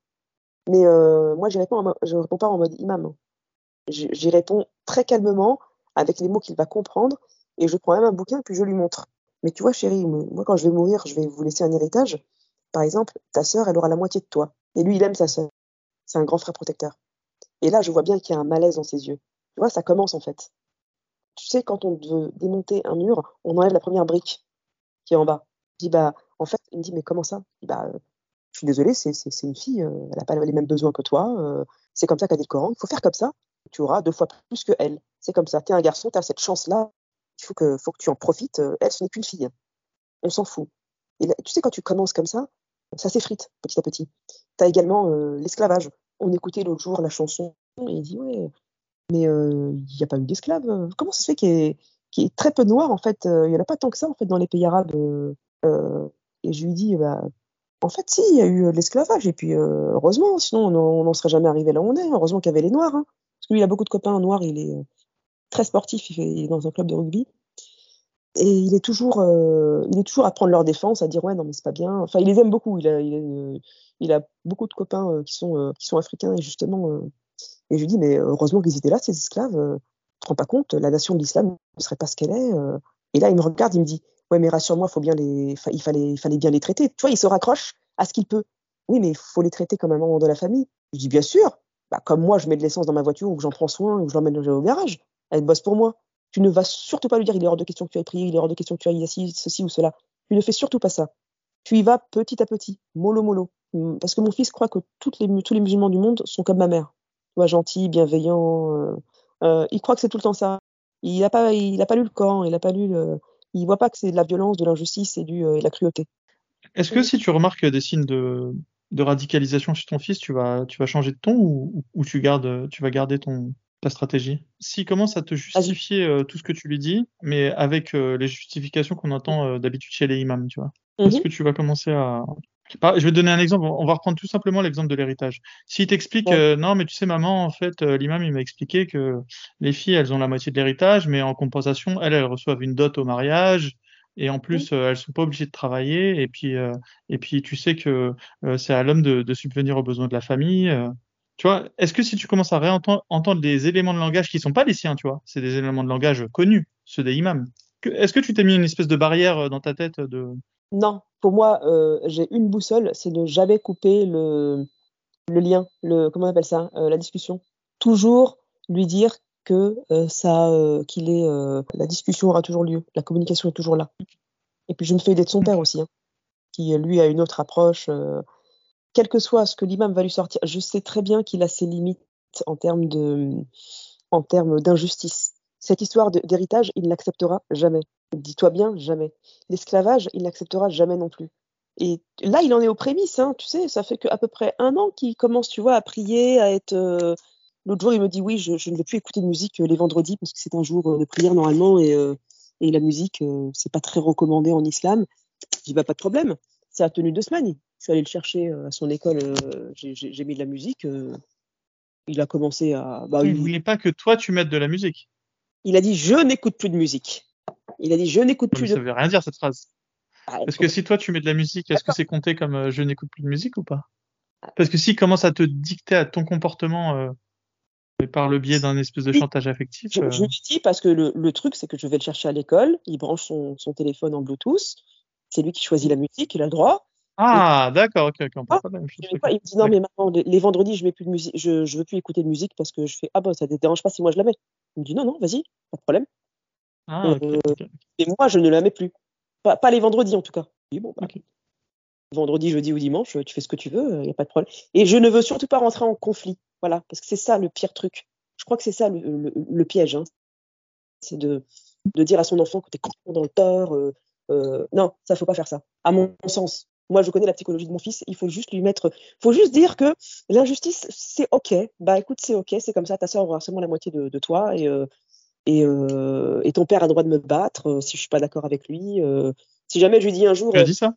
Mais euh, moi, j'y réponds, je ne réponds pas en mode imam. J'y réponds très calmement, avec les mots qu'il va comprendre, et je prends même un bouquin, puis je lui montre. Mais tu vois, chérie, moi, quand je vais mourir, je vais vous laisser un héritage. Par exemple, ta sœur, elle aura la moitié de toi. Et lui, il aime sa sœur c'est un grand frère protecteur. Et là, je vois bien qu'il y a un malaise dans ses yeux. Tu vois, ça commence en fait. Tu sais, quand on veut démonter un mur, on enlève la première brique qui est en bas. Je dis, bah, en fait, il me dit, mais comment ça? Je dis, bah, euh, je suis désolé, c'est une fille, euh, elle n'a pas les mêmes besoins que toi. Euh, c'est comme ça qu'a dit le Coran. Il faut faire comme ça. Tu auras deux fois plus que elle. C'est comme ça. Tu es un garçon, tu as cette chance-là. Il faut que, faut que tu en profites. Elle, ce n'est qu'une fille. On s'en fout. Et tu sais, quand tu commences comme ça, ça s'effrite petit à petit. Tu as également euh, l'esclavage. On écoutait l'autre jour la chanson et il dit Ouais, mais euh, il n'y a pas eu d'esclaves. Comment ça se fait qu'il y, ait très peu de noirs en fait euh, Il n'y en a pas tant que ça en fait dans les pays arabes. et je lui dis bah, En fait, si, il y a eu l'esclavage. Et puis, heureusement, sinon on n'en serait jamais arrivé là où on est. Heureusement qu'il y avait les noirs. Hein. Parce que lui, il a beaucoup de copains noirs. Il est très sportif. Il est dans un club de rugby et il est toujours euh, il est toujours à prendre leur défense à dire ouais non mais c'est pas bien enfin il les aime beaucoup il a beaucoup de copains euh, qui sont euh, qui sont africains et justement et je lui dis mais heureusement qu'ils étaient là ces esclaves tu te rends pas compte la nation de l'islam ne serait pas ce qu'elle est et là il me regarde il me dit ouais mais rassure-moi il fallait il fallait bien les traiter tu vois il se raccroche à ce qu'il peut oui, mais il faut les traiter comme un membre de la famille. Je dis, bien sûr. Bah, comme moi, je mets de l'essence dans ma voiture ou que j'en prends soin ou que je l'emmène au garage. Elle bosse pour moi. Tu ne vas surtout pas lui dire, il est hors de question que tu ailles prier, il est hors de question que tu ailles ici, ceci ou cela. Tu ne fais surtout pas ça. Tu y vas petit à petit, mollo mollo. Hum, parce que mon fils croit que tous les musulmans du monde sont comme ma mère. Tu gentil, bienveillant. Euh, euh, il croit que c'est tout le temps ça. Il n'a pas, il pas lu le Coran, il n'a pas lu il voit pas que c'est de la violence, de l'injustice et, euh, de la cruauté. Est-ce que si tu remarques des signes de, de radicalisation chez ton fils, tu vas, tu vas changer de ton ou, ou tu, gardes, tu vas garder ton, ta stratégie? S'il commence à te justifier euh, tout ce que tu lui dis, mais avec euh, les justifications qu'on entend euh, d'habitude chez les imams, tu vois, est-ce mhm. que tu vas commencer à... je vais te donner un exemple. On va reprendre tout simplement l'exemple de l'héritage. S'il t'explique, non, mais tu sais, maman, en fait, l'imam, il m'a expliqué que les filles, elles ont la moitié de l'héritage, mais en compensation, elles, elles reçoivent une dot au mariage, et en plus, elles sont pas obligées de travailler, et puis, et puis, tu sais que c'est à l'homme de, de, subvenir aux besoins de la famille. Tu vois, est-ce que si tu commences à réentendre des éléments de langage qui sont pas les siens, tu vois, c'est des éléments de langage connus, ceux des imams. Est-ce que tu t'es mis une espèce de barrière euh, dans ta tête de Non, pour moi, euh, j'ai une boussole, c'est de jamais couper le, lien, le comment on appelle ça, euh, la discussion. Toujours lui dire que ça, qu'il est, la discussion aura toujours lieu, la communication est toujours là. Et puis je me fais aider de son père aussi, hein, qui lui a une autre approche quel que soit ce que l'imam va lui sortir, je sais très bien qu'il a ses limites en termes de, en termes d'injustice. Cette histoire d'héritage, il n'acceptera jamais. Dis-toi bien, jamais. L'esclavage, il n'acceptera jamais non plus. Et là, il en est aux prémices, hein, tu sais, ça fait qu'à peu près un an qu'il commence, tu vois, à prier, à être. Euh, l'autre jour, il me dit oui, je, ne veux plus écouter de musique euh, les vendredis parce que c'est un jour euh, de prière normalement et, et la musique, c'est pas très recommandé en islam. Je dis bah, pas de problème. Ça a tenu deux semaines. Je suis allée le chercher euh, à son école, euh, j'ai mis de la musique. Euh, il a commencé à. Bah, il ne voulait pas que toi tu mettes de la musique? Il a dit Je n'écoute plus de musique. Il a dit Je n'écoute plus de. Ça veut rien dire cette phrase. Ah, Parce que si toi tu mets de la musique, est-ce que c'est compté comme Je n'écoute plus de musique ou pas? Ah. Parce que s'il commence à te dicter à ton comportement par le biais d'un espèce de chantage affectif. Je, je dis parce que le, truc, c'est que je vais le chercher à l'école, il branche son, son téléphone en Bluetooth, c'est lui qui choisit la musique, il a le droit. Ah, d'accord, ok. Ah, il me dit non, mais maintenant, les, vendredis, je ne plus de musique, je, je veux plus écouter de musique parce que je fais ah bah ça ne te dérange pas si moi je la mets. Il me dit non, non, vas-y, pas de problème. Ah, euh, et moi, je ne la mets plus. Pas, pas les vendredis en tout cas. bon, bah, vendredi, jeudi ou dimanche, tu fais ce que tu veux, il n'y a pas de problème. Et je ne veux surtout pas rentrer en conflit. Voilà, parce que c'est ça le pire truc. Je crois que c'est ça le, le, piège. Hein. C'est de, de, dire à son enfant que tu es complètement dans le tort. Euh, euh, non, ça faut pas faire ça. À mon sens, moi, je connais la psychologie de mon fils. Il faut juste lui mettre, faut juste dire que l'injustice, c'est ok. Bah, écoute, c'est ok, c'est comme ça. Ta soeur aura seulement la moitié de, toi et, euh, et, euh, et, ton père a le droit de me battre euh, si je suis pas d'accord avec lui. si jamais je lui dis un jour. Tu as dit ça?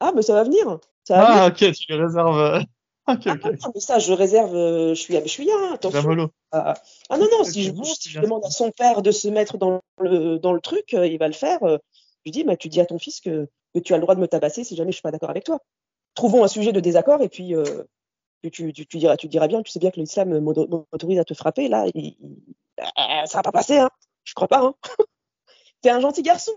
Ah, mais ça va venir. ah, ok, tu le réserves. Ok, ok. Ah, mais ça, je réserve. je suis, je suis là. Attention. Ah, ah, non, non. si, je, si je, demande à son père de se mettre dans le, dans le truc, il va le faire. je lui dis, bah, tu dis à ton fils que que tu as le droit de me tabasser si jamais je suis pas d'accord avec toi. Trouvons un sujet de désaccord et puis euh, tu, diras, tu diras bien, tu sais bien que l'islam m'autorise à te frapper. Là, il, euh, ça va pas passer, hein. Je crois pas. Hein. T'es un gentil garçon.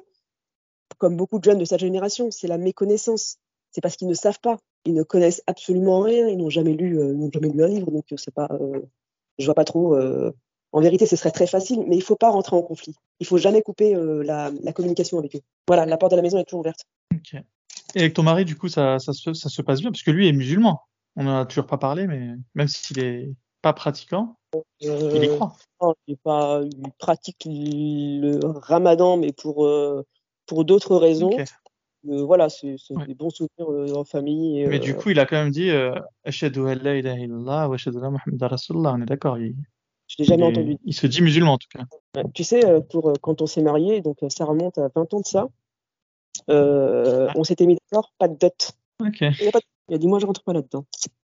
Comme beaucoup de jeunes de sa génération, c'est la méconnaissance. C'est parce qu'ils ne savent pas. Ils ne connaissent absolument rien. Ils n'ont jamais lu, euh, n'ont jamais lu un livre. Donc c'est pas, euh, je vois pas trop. En vérité, ce serait très facile, mais il faut pas rentrer en conflit. Il faut jamais couper la, la communication avec eux. Voilà, la porte de la maison est toujours ouverte. Et avec ton mari, du coup, ça, ça, se, ça se passe bien, parce que lui est musulman. On n'en a toujours pas parlé, mais même s'il est pas pratiquant, il y croit. Non, il, pas, il pratique le ramadan, mais pour, euh, pour d'autres raisons. Euh, voilà, c'est des bons souvenirs euh, en famille. mais du coup, il a quand même dit Ashadu la ilaha illallah wa ashadu Muhammad Rasulullah. On est d'accord. Il, je l'ai jamais entendu. Il se dit musulman en tout cas. Tu sais, pour, quand on s'est marié, donc ça remonte à 20 ans de ça, euh, on s'était mis d'accord, pas de dot. Il, a dit moi je rentre pas là-dedans.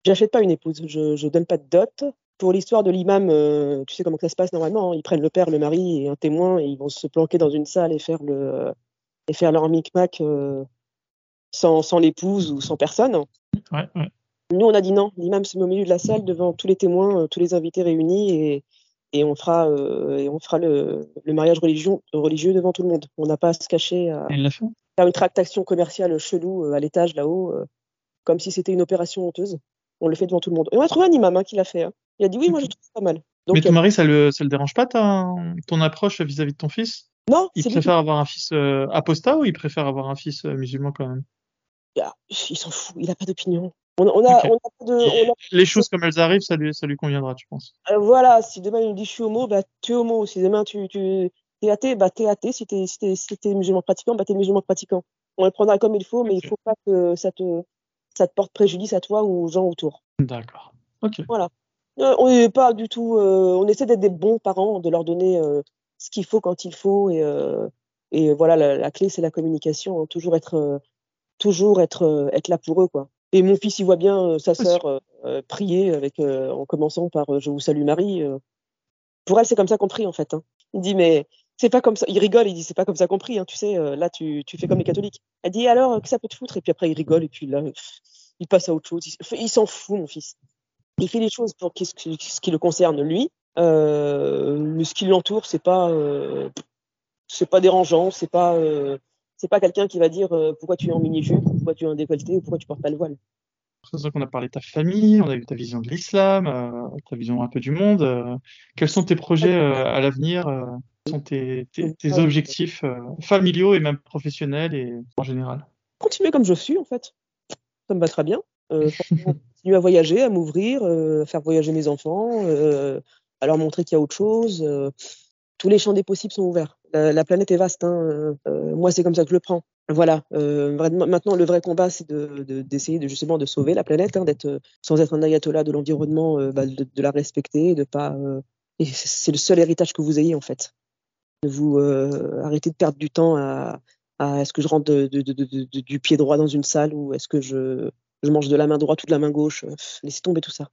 J'achète pas une épouse, je, je donne pas de dot. Pour l'histoire de l'imam, euh, tu sais comment ça se passe normalement. Hein. ils prennent le père, le mari et un témoin et ils vont se planquer dans une salle et faire le et faire leur micmac euh, sans, sans l'épouse ou sans personne. Nous on a dit non. L'imam se met au milieu de la salle devant tous les témoins, tous les invités réunis et, et on fera, et on fera le, le mariage religieux, religieux devant tout le monde. On n'a pas à se cacher. À... Faire une tractation commerciale chelou euh, à l'étage là-haut. Euh. comme si c'était une opération honteuse. On le fait devant tout le monde. Et on a trouvé un imam hein, qui l'a fait. Hein. Il a dit oui, moi je trouve pas mal. Donc, Mais ton mari, ça le, ça le dérange pas ta, ton approche vis-à-vis de ton fils? Non. Il préfère avoir un fils euh, apostat ou il préfère avoir un fils euh, musulman quand même? Ah, Il s'en fout, il n'a pas d'opinion. On, on, a, on a pas de, Les choses comme elles arrivent, ça lui, ça lui conviendra, tu penses? Euh, Voilà, si demain il me dit je suis homo, bah tu es homo. Si demain tu, tu es athée, bah t'es athée. Si t'es si si musulman pratiquant, bah t'es musulman pratiquant. On le prendra comme il faut, mais il faut pas que ça te, ça te porte préjudice à toi ou aux gens autour. D'accord. Ok. Voilà. Euh, on n'est pas du tout. Euh, on essaie d'être des bons parents, de leur donner euh, ce qu'il faut quand il faut, et, et voilà, la, clé c'est la communication. Hein. toujours être, toujours être, être là pour eux, quoi. Et mon fils, il voit bien sa sœur prier avec, en commençant par Je vous salue Marie. Pour elle, c'est comme ça qu'on prie en fait. Hein. Il dit mais c'est pas comme ça. Il rigole, il dit c'est pas comme ça qu'on prie. Hein. Tu sais, là tu, tu fais comme les catholiques. Elle dit alors que ça peut te foutre? Et puis après il rigole et puis là il passe à autre chose. Il, s'en fout mon fils. Il fait les choses pour ce qui, le concerne lui. Euh, mais ce qui l'entoure, c'est pas, euh, c'est pas dérangeant, c'est pas, euh, c'est pas quelqu'un qui va dire pourquoi tu es en mini-jupe, pourquoi tu es en décolleté, ou pourquoi tu portes pas le voile. C'est ça qu'on a parlé de ta famille, on a vu ta vision de l'islam, ta vision un peu du monde. quels sont tes projets à l'avenir Quels sont tes, tes objectifs familiaux et même professionnels et en général? Continuer comme je suis en fait. Ça me va très bien. continuer à voyager, à m'ouvrir, euh, à faire voyager mes enfants, euh, à leur montrer qu'il y a autre chose. Euh, tous les champs des possibles sont ouverts. La, planète est vaste. Hein, moi, c'est comme ça que je le prends. Voilà. maintenant, le vrai combat, c'est d'essayer de, justement de sauver la planète, hein, sans être un ayatollah de l'environnement, bah, de, la respecter, de pas. c'est le seul héritage que vous ayez en fait. De vous arrêter de perdre du temps à, est-ce que je rentre du pied droit dans une salle ou est-ce que je mange de la main droite ou de la main gauche? Euh, laissez tomber tout ça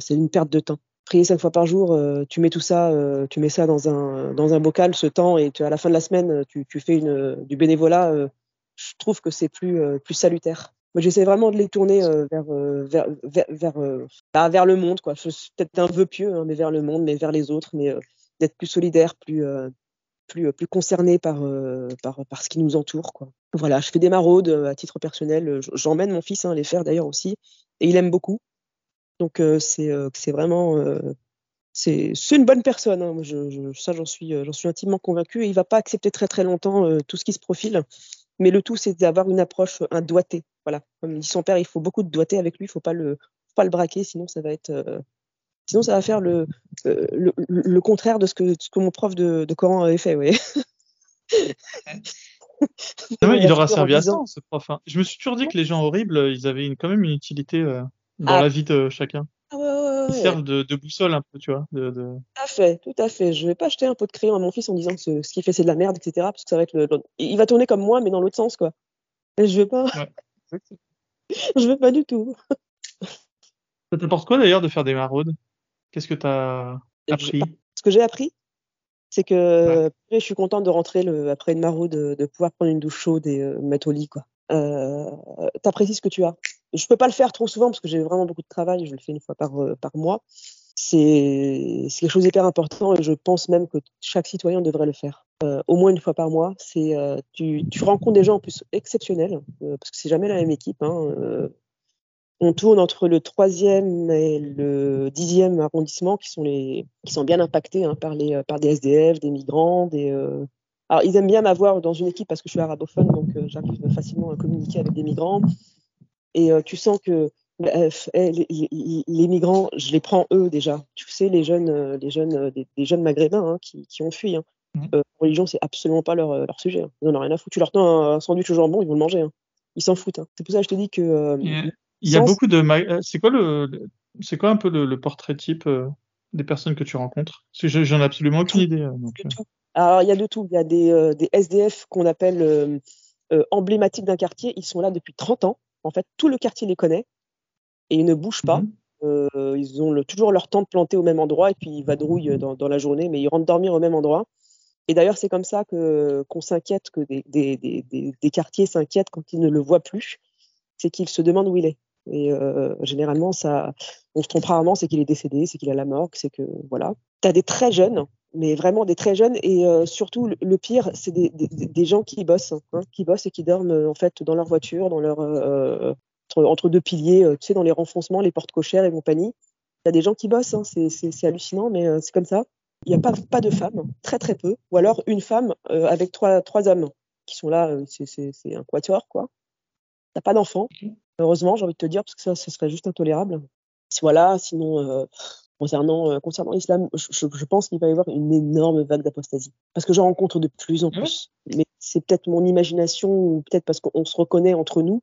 c'est une perte de temps. Prier cinq fois par jour, euh, tu mets tout ça, euh, tu mets ça dans un, bocal, ce temps, et à la fin de la semaine, tu, tu fais du bénévolat. je trouve que c'est plus, salutaire. Moi, j'essaie vraiment de les tourner bah, vers, le monde. Quoi. Peut-être un vœu pieux, hein, mais vers le monde, mais vers les autres, mais d'être plus solidaire, plus, plus, concerné par ce qui nous entoure. Quoi. Voilà, je fais des maraudes à titre personnel. J'emmène mon fils hein, les faire d'ailleurs aussi, et il aime beaucoup. Donc c'est c'est vraiment c'est une bonne personne. Hein. Je, ça j'en suis j'en suis intimement convaincu. il va pas accepter très très longtemps tout ce qui se profile. Mais le tout c'est d'avoir une approche un doigté. Voilà, comme dit son père, il faut beaucoup de doigté avec lui. Il faut pas le faut pas le braquer, sinon ça va être Sinon, ça va faire le, le, le, contraire de ce que, ce que mon prof de, de Coran avait fait, oui. il aura servi à ça, ce prof. Hein. Je me suis toujours dit que les gens horribles, ils avaient une, quand même une utilité euh, dans ah. la vie de chacun. Ah ouais, ouais, ils servent de, de, boussole un peu, tu vois. De, de... Tout à fait, tout à fait. Je vais pas acheter un pot de crayon à mon fils en disant que ce, ce qu'il fait c'est de la merde, etc. Parce que ça va être le, il va tourner comme moi, mais dans l'autre sens, quoi. Et je veux pas. je veux pas du tout. Ça t'apporte quoi d'ailleurs de faire des maraudes? Qu'est-ce que tu as appris? Ce que j'ai appris, c'est que je suis contente de rentrer le, après une maraude, de, pouvoir prendre une douche chaude et euh, mettre au lit. quoi. Euh, T'apprécies ce que tu as. Je peux pas le faire trop souvent parce que j'ai vraiment beaucoup de travail. Je le fais une fois par, euh, mois. C'est quelque chose d'hyper important et je pense même que chaque citoyen devrait le faire. Euh, au moins une fois par mois. C'est tu, tu rencontres des gens en plus exceptionnels parce que c'est jamais la même équipe. Hein, on tourne entre le troisième et le dixième arrondissement qui sont les qui sont bien impactés hein, par les par des SDF, des migrants, euh, alors ils aiment bien m'avoir dans une équipe parce que je suis arabophone donc euh, j'arrive facilement à communiquer avec des migrants et euh, tu sens que bah, eh, les, migrants je les prends eux déjà tu sais les jeunes les jeunes des, jeunes maghrébins hein, qui, qui, ont fui hein. Mmh. religion c'est absolument pas leur, leur sujet hein. ils n'en ont rien à foutre tu leur tends un, sandwich au jambon ils vont le manger hein. ils s'en foutent c'est pour ça que je te dis que il y a beaucoup de. Euh, c'est quoi le. C'est quoi un peu le, portrait type euh, des personnes que tu rencontres? J'en ai absolument aucune idée. Euh, donc, Alors, il y a de tout. Il y a des, des SDF qu'on appelle emblématiques d'un quartier. Ils sont là depuis 30 ans. En fait, tout le quartier les connaît et ils ne bougent pas. Mhm. ils ont toujours leur tente plantée au même endroit et puis ils vadrouillent dans, dans la journée, mais ils rentrent dormir au même endroit. Et d'ailleurs, c'est comme ça que qu'on s'inquiète, que des, des, des, des quartiers s'inquiètent quand ils ne le voient plus. C'est qu'ils se demandent où il est. Et euh, généralement, ça, on se trompe rarement, c'est qu'il est décédé, c'est qu'il a la mort, c'est que voilà. Tu as des très jeunes, mais vraiment des très jeunes, et euh, surtout le, pire, c'est des, des, des, gens qui bossent, hein, qui bossent et qui dorment en fait dans leur voiture, dans leur, euh, entre, deux piliers, tu sais, dans les renfoncements, les portes cochères et compagnie. Il y a des gens qui bossent, hein, c'est hallucinant, mais c'est comme ça. Il n'y a pas, pas de femmes, très très peu, ou alors une femme avec trois, trois hommes qui sont là, c'est un quatuor, quoi. T'as pas d'enfants, heureusement, j'ai envie de te dire, parce que ça, ce serait juste intolérable. Voilà, sinon, concernant, euh, concernant l'islam, je, je, pense qu'il va y avoir une énorme vague d'apostasie. Parce que j'en rencontre de plus en plus. Mais c'est peut-être mon imagination ou peut-être parce qu'on se reconnaît entre nous.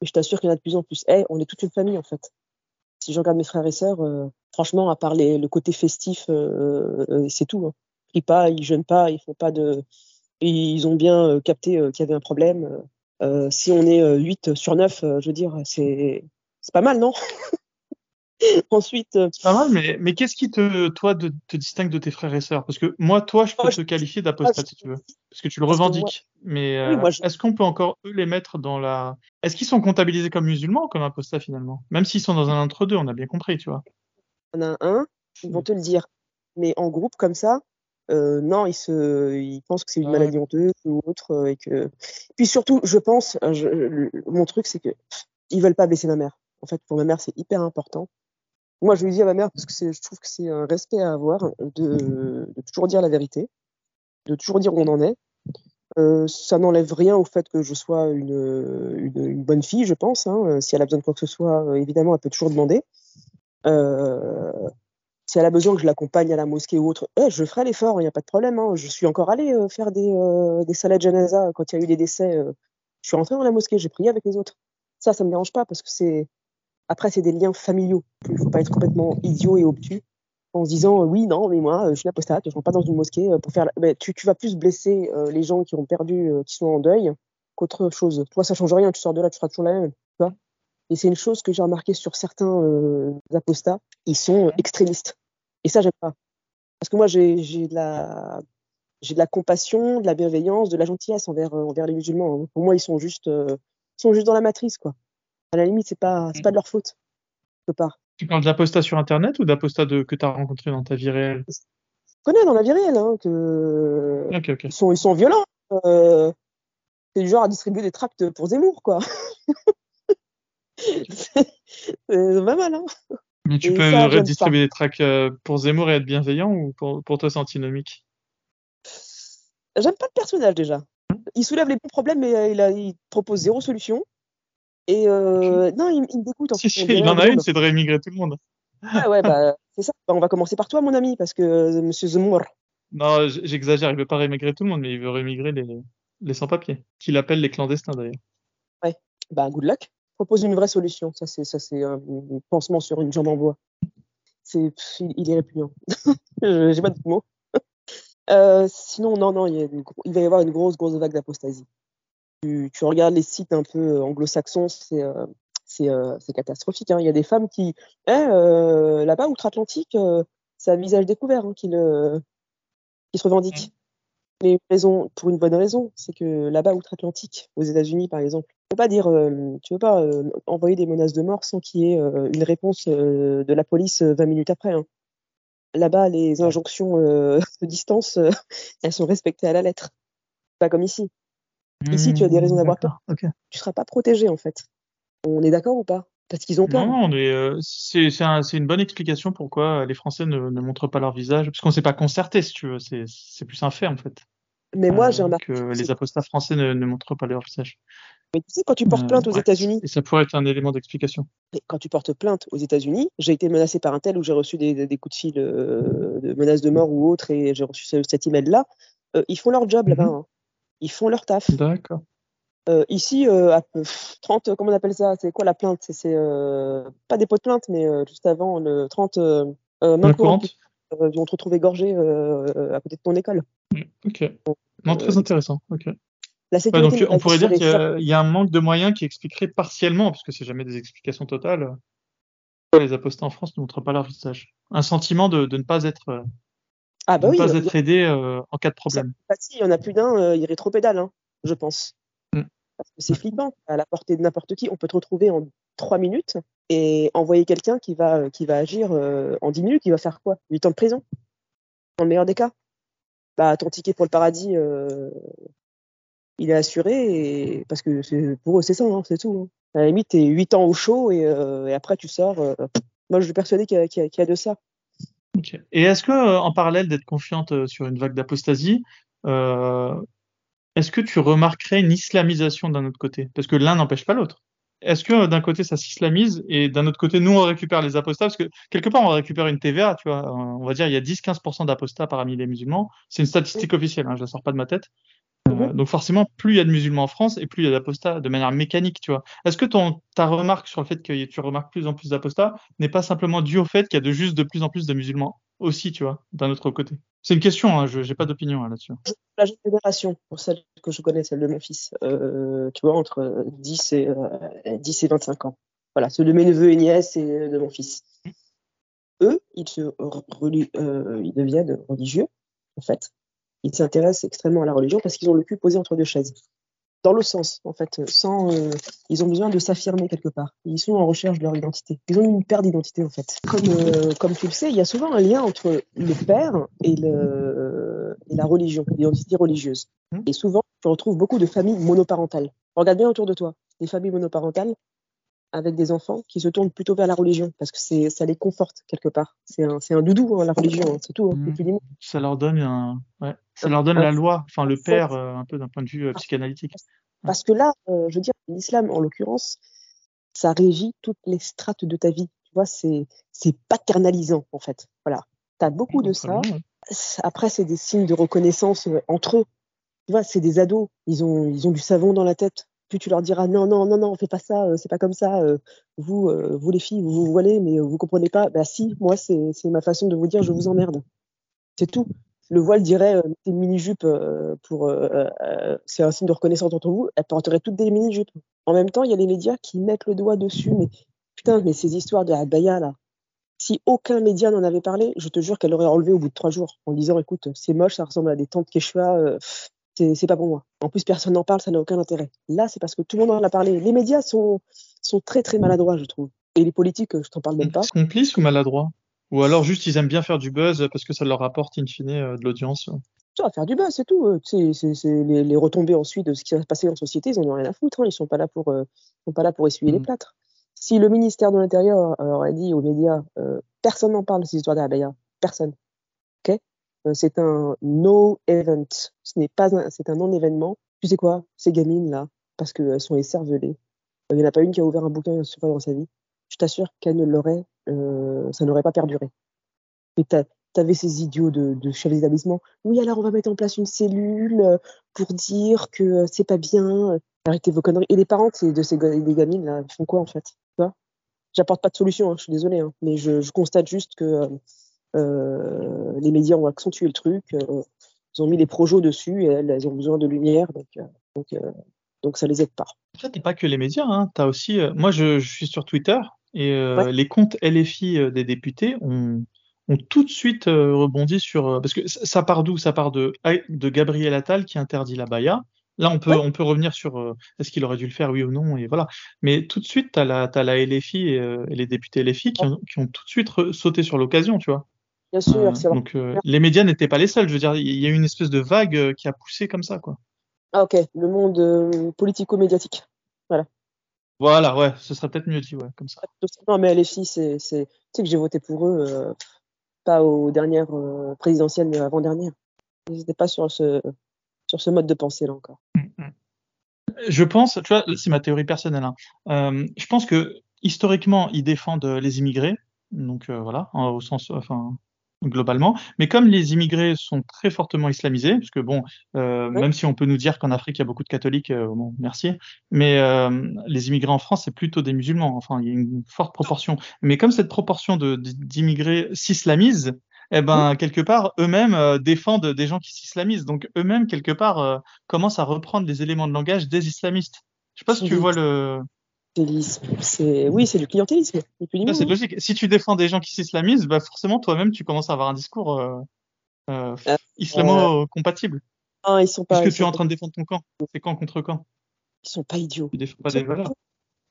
Mais je t'assure qu'il y en a de plus en plus. Eh, on est toute une famille en fait. Si je regarde mes frères et sœurs, euh, franchement, à part les, le côté festif, euh, euh c'est tout. Hein. Ils pas, ils jeûnent pas, ils font pas de. Ils ont bien capté qu'il y avait un problème. si on est 8 sur 9, je veux dire, c'est pas mal, non? Ensuite. Euh, c'est pas mal, mais, mais qu'est-ce qui te, toi, te distingue de tes frères et sœurs? Parce que moi, toi, je peux te qualifier d'apostate si tu veux. Parce que tu le revendiques. Mais euh, est-ce qu'on peut encore, eux, les mettre dans la. Est-ce qu'ils sont comptabilisés comme musulmans ou comme apostats finalement? Même s'ils sont dans un entre-deux, on a bien compris, tu vois. On a un, ils vont te le dire. Mais en groupe comme ça, euh, non, ils, se, ils pensent que c'est une maladie honteuse ou autre. Et que... Puis surtout, je pense, mon truc, c'est que ils veulent pas blesser ma mère. En fait, pour ma mère, c'est hyper important. Moi, je lui dis à ma mère, parce que je trouve que c'est un respect à avoir, de, toujours dire la vérité, de toujours dire où on en est. Euh, ça n'enlève rien au fait que je sois une, bonne fille, je pense. Hein. Si elle a besoin de quoi que ce soit, euh, évidemment, elle peut toujours demander. Euh, si elle a besoin que je l'accompagne à la mosquée ou autre, eh, je ferai l'effort, il n'y a pas de problème. Hein. Je suis encore allée faire des, des salades janaza quand il y a eu des décès. je suis rentrée dans la mosquée, j'ai prié avec les autres. Ça, ça me dérange pas parce que c'est après, c'est des liens familiaux. Il ne faut pas être complètement idiot et obtus en se disant euh, oui, non, mais moi, euh, je suis apostate, je ne rentre pas dans une mosquée euh, pour faire. tu, vas plus blesser les gens qui ont perdu, qui sont en deuil, qu'autre chose. Toi, ça change rien, tu sors de là, tu seras toujours la même. et c'est une chose que j'ai remarqué sur certains apostats, ils sont extrémistes. Et ça, j'aime pas. Parce que moi, j'ai de la la compassion, de la bienveillance, de la gentillesse envers, envers les musulmans. Hein. Pour moi, ils sont juste, ils sont juste dans la matrice, quoi à la limite, c'est pas, c'est pas de leur faute, quelque part. Tu parles d'apostat sur Internet ou d'apostat que tu as rencontré dans ta vie réelle? Je connais dans la vie réelle, hein, que... Ils, sont, ils sont violents. Euh... C'est du genre à distribuer des tracts pour Zemmour, quoi. c'est pas mal, hein. Mais tu peux redistribuer des tracts euh, pour Zemmour et être bienveillant ou pour, pour toi c'est antinomique? J'aime pas le personnage déjà. Il soulève les bons problèmes mais euh, il, a, il propose zéro solution. Et euh, non, il, il, me dégoûte. En si, si, il en a une, c'est de rémigrer tout le monde. Ah ouais, bah, c'est ça. Bah, on va commencer par toi, mon ami, parce que euh, Monsieur Zemmour. Non, j'exagère, il veut pas rémigrer tout le monde, mais il veut rémigrer les, les sans-papiers, qu'il appelle les clandestins d'ailleurs. Ouais, bah good luck. Propose une vraie solution. Ça, c'est ça, c'est un pansement sur une jambe en bois. C'est, il, est répugnant. J'ai pas de mots. Euh, sinon, non, non, il, il, va y avoir une grosse, grosse vague d'apostasie tu, regardes les sites un peu euh, anglo-saxons, c'est euh, euh, catastrophique. Hein. Il y a des femmes qui, eh, là-bas, outre-Atlantique, c'est à visage découvert hein, qui, le, qui se revendiquent. Mais une raison, pour une bonne raison, c'est que là-bas, outre-Atlantique, aux États-Unis par exemple, tu peux pas dire, tu peux pas envoyer des menaces de mort sans qu'il y ait une réponse de la police 20 minutes après. Hein. Là-bas, les injonctions de distance, elles sont respectées à la lettre. Pas comme ici. Ici, tu as des raisons d'avoir peur. Tu ne seras pas protégé, en fait. On est d'accord ou pas? Parce qu'ils ont peur. Non, euh, c'est une bonne explication pourquoi les Français ne, ne montrent pas leur visage. Parce qu'on ne s'est pas concerté, si tu veux. C'est plus un fait, en fait. Mais moi, j'ai euh, remarqué. Que les apostats français ne, ne, montrent pas leur visage. Mais tu sais, quand tu portes plainte aux États-Unis. Et ça pourrait être un élément d'explication. Quand tu portes plainte aux États-Unis, j'ai été menacé par un tel où j'ai reçu des, des, coups de fil euh, de menaces de mort ou autre et j'ai reçu cet email-là. ils font leur job là-bas. Mhm. Hein ils font leur taf. D'accord. Euh, ici, euh, à 30, comment on appelle ça? C'est quoi la plainte? C'est euh, pas des pots de plainte, mais euh, juste avant le 30 euh, main courante. ils vont te retrouver gorgé à côté de ton école. Mm, ok. Non, très intéressant. Ok. La sécurité donc, on pourrait dire qu'il y, a un manque de moyens qui expliquerait partiellement, parce que c'est jamais des explications totales, les apostats en France ne montrent pas leur visage. Un sentiment de, de ne pas être ah bah oui. Pas être aidé euh, en cas de problème. Bah, si, il y en a plus d'un, euh, il rétropédale, hein, je pense. Mm. Parce que c'est flippant. À la portée de n'importe qui, on peut te retrouver en trois minutes et envoyer quelqu'un qui va, euh, qui va agir en dix minutes, il va faire quoi? 8 ans de prison? Dans le meilleur des cas. Bah, ton ticket pour le paradis, il est assuré et parce que pour eux c'est ça, hein, c'est tout. hein. À la limite, t'es 8 ans au chaud et, euh, et après tu sors. euh, moi, je suis persuadé qu'il y, a- qu'il y y a de ça. Et est-ce que, euh, en parallèle d'être confiante euh, sur une vague d'apostasie, euh, est-ce que tu remarquerais une islamisation d'un autre côté? Parce que l'un n'empêche pas l'autre. Est-ce que d'un côté ça s'islamise et d'un autre côté nous on récupère les apostats? Parce que quelque part on récupère une TVA, tu vois. On va dire il y a 10-15% d'apostats parmi les musulmans. C'est une statistique officielle, hein, je la sors pas de ma tête. Euh, donc forcément, plus il y a de musulmans en France et plus il y a d'apostats de manière mécanique, tu vois. Est-ce que ton, ta remarque sur le fait que tu remarques plus en plus d'apostats n'est pas simplement due au fait qu'il y a de juste de plus en plus de musulmans aussi, tu vois, d'un autre côté? C'est une question, hein, je j'ai pas d'opinion hein, là-dessus. La jeune génération, pour celle que je connais, celle de mon fils, euh, tu vois, entre euh, 10 et, euh, 10 et 25 ans. Voilà, ceux de mes neveux et nièces et de mon fils. Eux, ils, se re- reli- euh, ils deviennent religieux, en fait. Ils s'intéressent extrêmement à la religion parce qu'ils ont le cul posé entre deux chaises. Dans le sens, en fait, sans, euh, ils ont besoin de s'affirmer quelque part. Ils sont en recherche de leur identité. Ils ont une paire d'identité, en fait. Comme, euh, comme tu le sais, il y a souvent un lien entre le père et, le, et la religion, l'identité religieuse. Mhm. Et souvent, tu retrouves beaucoup de familles monoparentales. Regarde bien autour de toi. Des familles monoparentales avec des enfants qui se tournent plutôt vers la religion parce que c'est, ça les conforte quelque part. C'est un, un doudou, hein, la religion, hein, c'est tout. Hein, moins. Ça leur donne un, ouais, ça leur donne la loi, enfin le père, euh, un peu d'un point de vue euh, psychanalytique. Parce que là, euh, je veux dire, l'islam, en l'occurrence, ça régit toutes les strates de ta vie. Tu vois, c'est, c'est paternalisant, en fait. Voilà. Tu as beaucoup de ça. Très bien, ouais. Après, c'est des signes de reconnaissance euh, entre eux. Tu vois, c'est des ados. Ils ont, ils ont du savon dans la tête. Plus tu leur diras non, non, non, non, on fait pas ça, euh, c'est pas comme ça. euh, vous, euh, vous les filles, vous vous voilez, mais vous comprenez pas. Bah si, moi, c'est, ma façon de vous dire, je vous emmerde. C'est tout. Le voile dirait, mettez mini-jupe pour, c'est un signe de reconnaissance entre vous. Elles porteraient toutes des mini-jupes. En même temps, il y a les médias qui mettent le doigt dessus. Mais putain, mais ces histoires de Abaya là. Si aucun média n'en avait parlé, je te jure qu'elle l'aurait enlevé au bout de trois jours en disant, écoute, c'est moche, ça ressemble à des tentes Quechua, euh, c'est pas pour moi. En plus, personne n'en parle, ça n'a aucun intérêt. Là, c'est parce que tout le monde en a parlé. Les médias sont, sont très très maladroits, je trouve. Et les politiques, je t'en parle même pas. Complices ou maladroits? Ou alors juste ils aiment bien faire du buzz parce que ça leur apporte in fine euh, de l'audience. Ça faire du buzz, c'est tout. Euh, c'est- les, les retombées ensuite de ce qui va se passer en société, ils en ont rien à foutre. Hein. Ils sont pas là pour, euh, sont pas là pour essuyer les Mm. plâtres. Si le ministère de l'Intérieur euh, aurait dit aux médias, euh, personne n'en parle de ces histoires d'Abaya, personne. Ok? Euh, C'est un no event. Ce n'est pas un, c'est un non-événement. Tu sais quoi? Ces gamines là, parce qu'elles sont écervelées. Il n'y en a pas une qui a ouvert un bouquin sur dans sa vie. Je t'assure qu'elle ne l'aurait, euh, ça n'aurait pas perduré. Et t'avais ces idiots de, de chefs d'établissement. Oui, alors on va mettre en place une cellule euh, pour dire que euh, c'est pas bien. Arrêtez vos conneries. Et les parents de ces, gamines là, ils font quoi en fait? J'apporte pas de solution, hein, je suis désolée, hein, mais je, constate juste que euh, euh, les médias ont accentué le truc. euh, ils ont mis les projets dessus et elles, elles ont besoin de lumière, donc euh, donc, euh, donc ça les aide pas. Après, t'es pas que les médias, hein. T'as aussi, euh, moi, je, je suis sur Twitter et euh, Ouais. les comptes LFI euh, des députés ont, ont tout de suite euh, rebondi sur, euh, parce que ça part d'où? Ça part de, de Gabriel Attal qui interdit la baya. Là, on peut, Ouais. on peut revenir sur euh, est-ce qu'il aurait dû le faire, oui ou non, et voilà. Mais tout de suite, t'as la, t'as la LFI et, euh, et les députés LFI qui ont, qui ont tout de suite sauté sur l'occasion, tu vois. Bien sûr, Euh, c'est vrai. donc, euh, les médias n'étaient pas les seuls. Je veux dire, il y a eu une espèce de vague euh, qui a poussé comme ça, quoi. Ah ok, le monde euh, politico-médiatique. Voilà, ouais, ce serait peut-être mieux dit, ouais, comme ça. Non, mais les filles, c'est, c'est, tu sais que j'ai voté pour eux, euh, pas aux dernières euh, présidentielles, mais avant-dernière. Ils n'étaient pas sur ce, sur ce mode de pensée là encore. Je pense, tu vois, c'est ma théorie personnelle. hein. Euh, je pense que historiquement, ils défendent les immigrés, donc voilà, en- au sens, enfin, globalement. Mais comme les immigrés sont très fortement islamisés, parce que bon, euh, même si on peut nous dire qu'en Afrique il y a beaucoup de catholiques, euh, bon, merci, mais euh, les immigrés en France c'est plutôt des musulmans. Enfin, il y a une forte proportion. Mais comme cette proportion de d'immigrés s'islamisent, eh ben quelque part eux-mêmes euh, défendent des gens qui s'islamisent. Donc eux-mêmes quelque part euh, commencent à reprendre les éléments de langage des islamistes. Je sais pas si tu vois le. C'est, oui, c'est du clientélisme. c'est hein. logique. Si tu défends des gens qui s'islamisent, bah forcément toi-même tu commences à avoir un discours euh, euh, Euh, islamo-compatible. Ah, ils sont pas, Puisque ils tu es en train de défendre ton camp. C'est camp contre camp. ils sont pas idiots. Tu défends pas Ils des valeurs.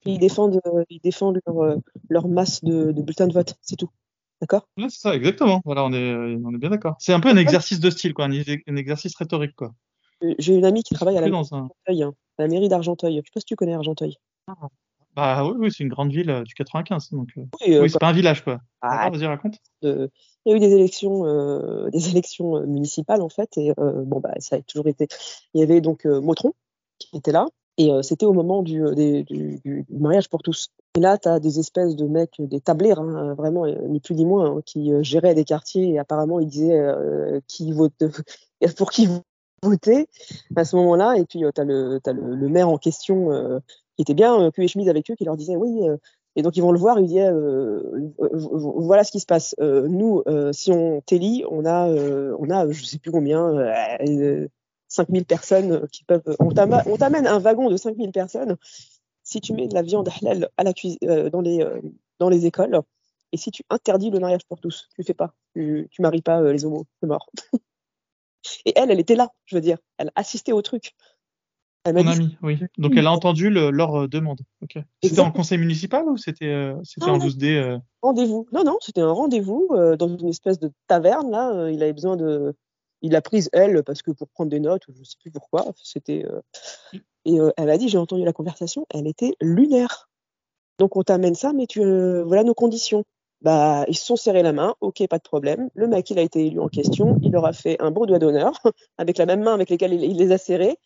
Ils défendent, euh, ils défendent leur, leur masse de, de bulletins de vote, c'est tout. D'accord? Ouais, c'est ça, exactement. Voilà, on est, on est bien d'accord. C'est un peu un exercice de style, quoi, un, un exercice rhétorique, quoi. J'ai une amie qui travaille à la, dans un... Argenteuil, hein, à la mairie d'Argenteuil. Je sais pas si tu connais Argenteuil. Bah oui, oui c'est une grande ville euh, du 95. Donc, euh, Oui, euh, oui, c'est pas un village, quoi. Ah, D'accord, Vas-y, raconte. il y a eu des élections, euh, des élections municipales en fait, et euh, bon bah ça a toujours été. Il y avait donc Motron qui était là, et euh, c'était au moment du, des- du, du- du mariage pour tous. Et là, tu as des espèces de mecs, des hein, vraiment, ni plus ni moins, hein, qui euh, géraient des quartiers et apparemment ils disaient euh, qui vote, pour qui à ce moment-là. Et puis tu as, le, le, le maire en question euh, qui était bien euh, cul et chemise avec eux, qui leur disait oui. euh, et donc ils vont le voir, il dit euh, euh, voilà ce qui se passe. Euh, nous, euh, si on t'élit, on a, euh, on a, je sais plus combien, euh, 5000 personnes qui peuvent. On t'amène un wagon de 5000 personnes. Si tu mets de la viande halal à la euh, dans les, euh, dans les écoles, et si tu interdis le mariage pour tous, tu fais pas, tu, tu maries pas euh, les homos, c'est mort. et elle, elle était là, je veux dire, elle assistait au truc. Elle Mon dit, ami, oui. Donc elle a entendu le- leur euh, demande. Ok. C'était en conseil municipal ou c'était euh, c'était en non. 12D euh, rendez-vous. Non, non, c'était un rendez-vous euh, dans une espèce de taverne. Là, il avait besoin de. Il l'a prise elle parce que pour prendre des notes, ou je sais plus pourquoi. C'était. Et elle a dit, j'ai entendu la conversation. Elle était lunaire. Donc on t'amène ça, mais tu voilà nos conditions. Bah, ils se sont serrés la main. Ok, pas de problème. Le mec, il a été élu en question. Il leur a fait un beau doigt d'honneur avec la même main avec laquelle il, il les a serrés.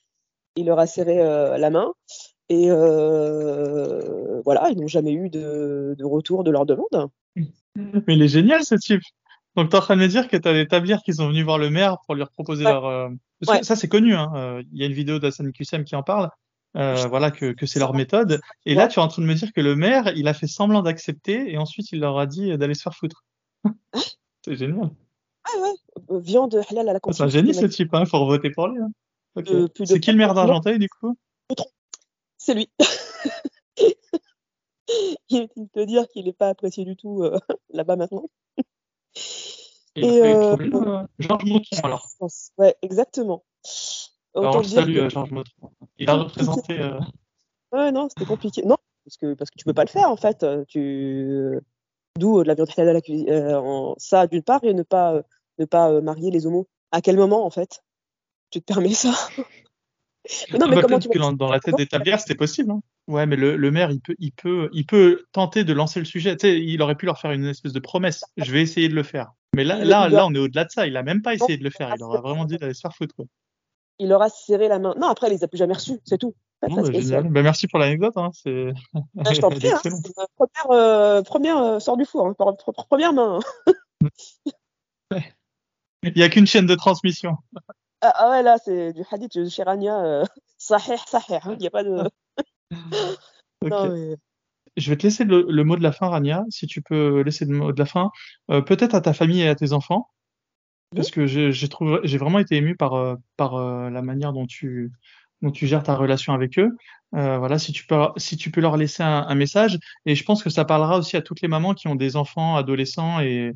Il leur a serré euh, la main. Et euh, voilà, ils n'ont jamais eu de, de retour de leur demande. Mais il est génial ce type. Donc t'es en train de me dire que t'as des tablières qui sont venus voir le maire pour lui proposer Ouais. leur. euh, Ouais. ça c'est connu. Hein. Il y a une vidéo d'Hassan Kusem qui en parle. Euh, voilà que, que c'est leur méthode. Et là tu es en train de me dire que le maire il a fait semblant d'accepter et ensuite il leur a dit d'aller se faire foutre. c'est génial. Ah ouais, euh, viande halal à la C'est un génie ce type. Hein. Faut voter pour lui. Hein. Euh, C'est qui le maire d'Argenteuil du coup? C'est lui. De te dire qu'il n'est pas apprécié du tout euh, là-bas maintenant. Il Et, euh, Georges Motron alors. Ouais, exactement. Alors, je salue que- euh, Georges Motron. Il a représenté. euh, Ouais, non, c'était compliqué. Non, parce que, parce que tu peux pas le faire en fait. Euh, Tu... D'où de la viande à la cuisine. euh, ça d'une part et ne pas, ne pas marier les homos. À quel moment en fait tu te permets ça? Mais Non, Ah mais bah, comment peut-être tu que dans, dans la tête des tablières, c'était possible. Hein. Ouais, mais le, le maire, il peut, il peut, il peut tenter de lancer le sujet. Tu sais, il aurait pu leur faire une espèce de promesse. Je vais essayer de le faire. Mais là, là, là, on est au-delà de ça. Il a même pas essayé de le faire. Il aurait vraiment dit d'aller se faire foutre. Quoi. Il leur a serré la main. Non, après, il les a plus jamais reçus, c'est tout. Pas Bon, très bah. Bah, merci pour l'anecdote. Hein. C'est. Ah, je t'en prie, hein, ma première, euh, première euh, sort du four, hein, première main. Il y a qu'une chaîne de transmission. Ah, ah ouais, là, c'est du hadith de Shirania, euh, sahih, sahih, hein, il n'y a pas de... Ok. Non, mais- Je vais te laisser le, le mot de la fin, Rania, si tu peux laisser le mot de la fin, euh, peut-être à ta famille et à tes enfants, parce que j'ai vraiment été ému par euh, euh, la manière dont tu gères ta relation avec eux. Euh, voilà, si tu peux leur laisser un, message, et je pense que ça parlera aussi à toutes les mamans qui ont des enfants adolescents et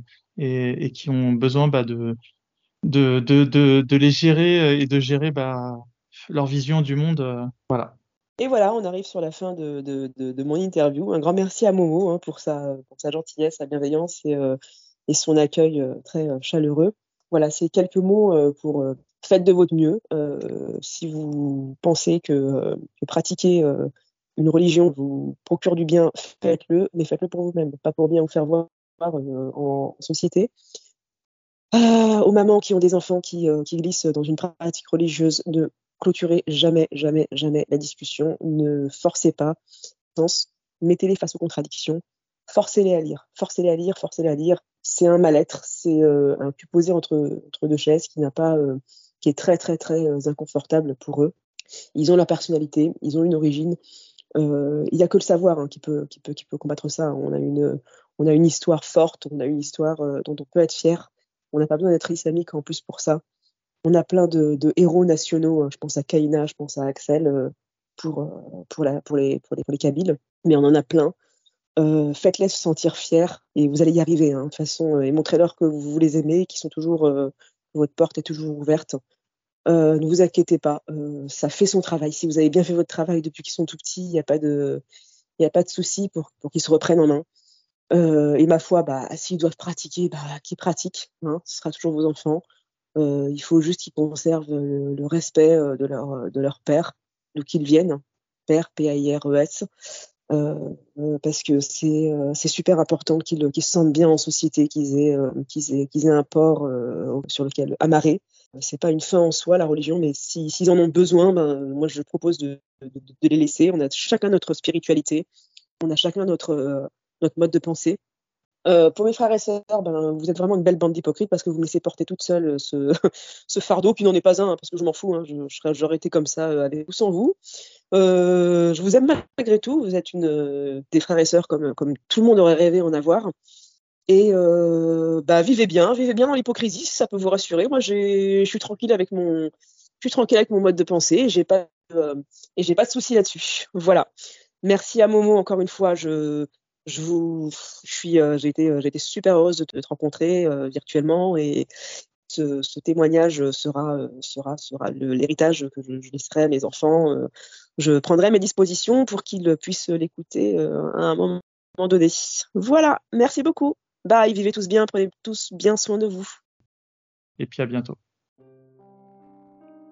qui ont besoin bah, de les gérer et de gérer bah, leur vision du monde. voilà. Et voilà, on arrive sur la fin de, mon interview. Un grand merci à Momo hein, pour, sa, gentillesse, sa bienveillance et, son accueil très chaleureux. Voilà, c'est quelques mots euh, pour euh, faites de votre mieux. Euh, si vous pensez que, que pratiquer une religion vous procure du bien, faites-le, mais faites-le pour vous-même, pas pour bien vous faire voir en, société. Euh, aux mamans qui ont des enfants qui, qui glissent dans une pratique religieuse, ne clôturez jamais, jamais, jamais la discussion. Ne forcez pas. Mettez-les face aux contradictions. Forcez-les à lire. Forcez-les à lire. Forcez-les à lire. C'est un mal-être. C'est euh, un cul posé entre, entre deux chaises qui n'a pas, euh, qui est très, très, très euh, inconfortable pour eux. Ils ont leur personnalité. Ils ont une origine. Il n'y a que le savoir hein, qui, peut, qui, peut, qui peut combattre ça. On a une, on a une histoire forte. On a une histoire dont on peut être fier. On n'a pas besoin d'être islamique en plus pour ça. On a plein de, héros nationaux. hein. Je pense à Kaina, je pense à Axel pour, pour, la, les, pour, les, pour les Kabyles. Mais on en a plein. Euh, Faites-les se sentir fiers et vous allez y arriver. Hein, de façon, euh, et montrez-leur que vous les aimez, qu'ils sont toujours, euh, votre porte est toujours ouverte. Euh, ne vous inquiétez pas, euh, ça fait son travail. Si vous avez bien fait votre travail depuis qu'ils sont tout petits, il n'y a pas de, il a pas de souci pour, qu'ils se reprennent en main. Euh, et ma foi, bah, s'ils doivent pratiquer, bah, qu'ils pratiquent. Hein, ce sera toujours vos enfants. il faut juste qu'ils conservent le, respect de leur, de leur père, d'où qu'ils viennent, père, P-A-I-R-E-S, parce que c'est c'est super important qu'ils se sentent bien en société, qu'ils aient, qu'ils aient, aient un port sur lequel amarrer. C'est pas une fin en soi la religion, mais s'ils en ont besoin, ben, moi je propose de, de, de, les laisser. On a chacun notre spiritualité, on a chacun notre notre mode de pensée. Euh, pour mes frères et sœurs, ben, vous êtes vraiment une belle bande d'hypocrites parce que vous me laissez porter toute seule euh, ce, fardeau, qui n'en est pas un, hein, parce que je m'en fous, hein, j'aurais été comme ça euh, avec ou sans vous. Euh, je vous aime malgré tout, vous êtes des frères et sœurs comme, tout le monde aurait rêvé en avoir. Et bah, vivez bien, vivez bien dans l'hypocrisie, ça peut vous rassurer. Moi, je suis tranquille avec mon, mode de pensée, et j'ai pas, et j'ai pas de soucis là-dessus. Voilà. Merci à Momo encore une fois. Je vous, je suis, euh, j'ai été, euh, j'ai été super heureuse de te, rencontrer euh, virtuellement et ce, témoignage sera, sera, sera l'héritage que je, je, laisserai à mes enfants. je prendrai mes dispositions pour qu'ils puissent l'écouter à un moment donné. Voilà, merci beaucoup. Bye, vivez tous bien, prenez tous bien soin de vous. Et puis à bientôt.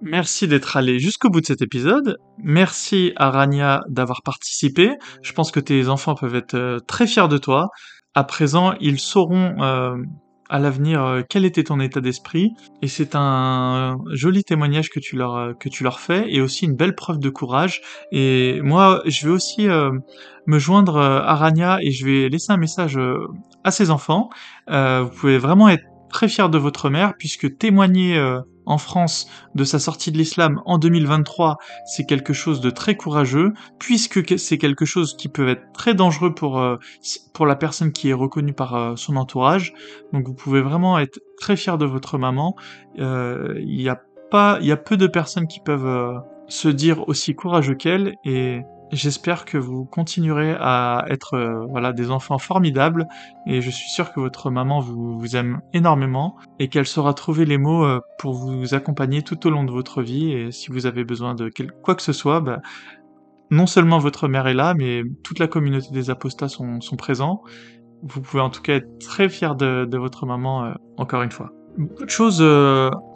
Merci d'être allé jusqu'au bout de cet épisode. Merci à Rania d'avoir participé. Je pense que tes enfants peuvent être euh, très fiers de toi. À présent, ils sauront euh, à l'avenir euh, quel était ton état d'esprit. Et c'est un joli témoignage que tu leur que tu leur fais et aussi une belle preuve de courage. Et moi, je vais aussi me joindre à Rania et je vais laisser un message à ses enfants. vous pouvez vraiment être très fiers de votre mère puisque témoigner en France de sa sortie de l'islam en 2023, c'est quelque chose de très courageux, puisque c'est quelque chose qui peut être très dangereux pour, euh, pour la personne qui est reconnue par euh, son entourage. Donc vous pouvez vraiment être très fier de votre maman. Euh, il y a il y a peu de personnes qui peuvent se dire aussi courageux qu'elle et J'espère que vous continuerez à être euh, voilà des enfants formidables et je suis sûr que votre maman vous, aime énormément et qu'elle saura trouver les mots euh, pour vous accompagner tout au long de votre vie et si vous avez besoin de quoi que ce soit, bah, non seulement votre mère est là, mais toute la communauté des apostats sont, présents. Vous pouvez en tout cas être très fier de, de votre maman euh, encore une fois. Beaucoup de choses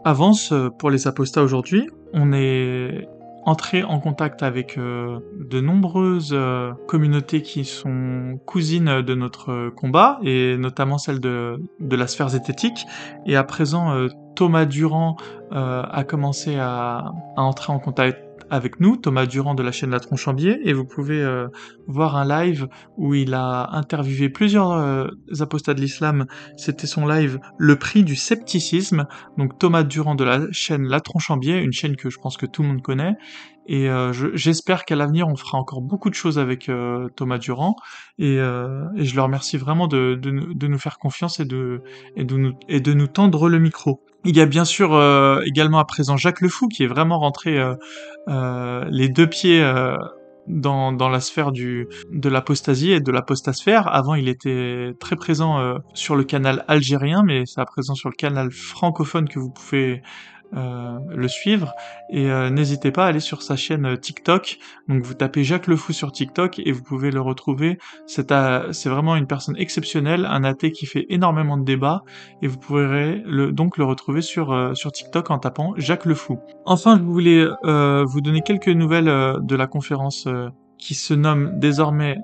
avancent pour les apostats aujourd'hui. On est entrer en contact avec euh, de nombreuses euh, communautés qui sont cousines de notre combat, et notamment celle de, la sphère zététique. Et à présent, euh, Thomas Durand a commencé à, à, entrer en contact avec nous, Thomas Durand de la chaîne La Tronchambier, et vous pouvez euh, voir un live où il a interviewé plusieurs euh, apostats de l'islam. C'était son live Le prix du scepticisme, donc Thomas Durand de la chaîne La Tronchambier, une chaîne que je pense que tout le monde connaît. Et euh, j'espère qu'à l'avenir on fera encore beaucoup de choses avec Thomas Durand. Et, et, je le remercie vraiment de, de, de, nous faire confiance et de, et de, nous, et de nous tendre le micro. Il y a bien sûr euh, également à présent Jacques Le Fou qui est vraiment rentré euh, euh, les deux pieds dans, dans la sphère du, de l'apostasie et de l'apostasphère. Avant, il était très présent sur le canal algérien, mais c'est à présent sur le canal francophone que vous pouvez euh, le suivre et euh, n'hésitez pas à aller sur sa chaîne euh, TikTok. Donc vous tapez Jacques Le Fou sur TikTok et vous pouvez le retrouver. C'est c'est vraiment une personne exceptionnelle, un athée qui fait énormément de débats et vous pourrez donc le retrouver sur sur TikTok en tapant Jacques Le Fou. Enfin, je voulais vous donner quelques nouvelles de la conférence qui se nomme désormais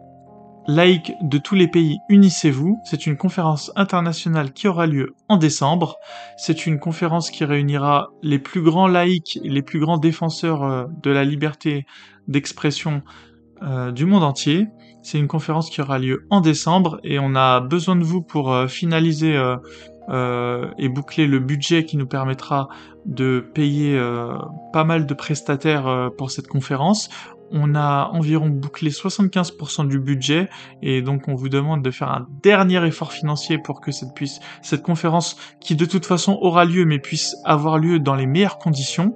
laïcs de tous les pays, unissez-vous. C'est une conférence internationale qui aura lieu en décembre. C'est une conférence qui réunira les plus grands laïcs les plus grands défenseurs euh, de la liberté d'expression euh, du monde entier. C'est une conférence qui aura lieu en décembre et on a besoin de vous pour euh, finaliser et boucler le budget qui nous permettra de payer pas mal de prestataires pour cette conférence on a environ bouclé 75% du budget et donc on vous demande de faire un dernier effort financier pour que cette conférence qui de toute façon aura lieu mais puisse avoir lieu dans les meilleures conditions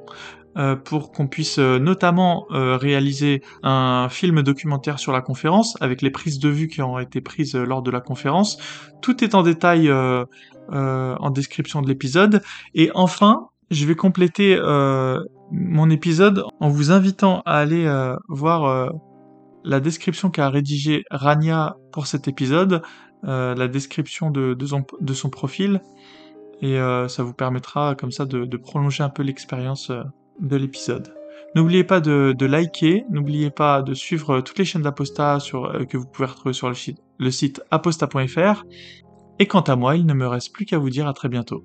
euh, pour qu'on puisse euh, notamment euh, réaliser un film documentaire sur la conférence avec les prises de vue qui ont été prises lors de la conférence. Tout est en détail en description de l'épisode. Et enfin, je vais compléter mon épisode en vous invitant à aller euh, voir euh, la description qu'a rédigé Rania pour cet épisode, euh, la description de, son, profil. et ça vous permettra comme ça de, prolonger un peu l'expérience de l'épisode. N'oubliez pas de, liker, n'oubliez pas de suivre toutes les chaînes d'Aposta que vous pouvez retrouver sur le, site- le site aposta.fr. Et quant à moi, il ne me reste plus qu'à vous dire à très bientôt.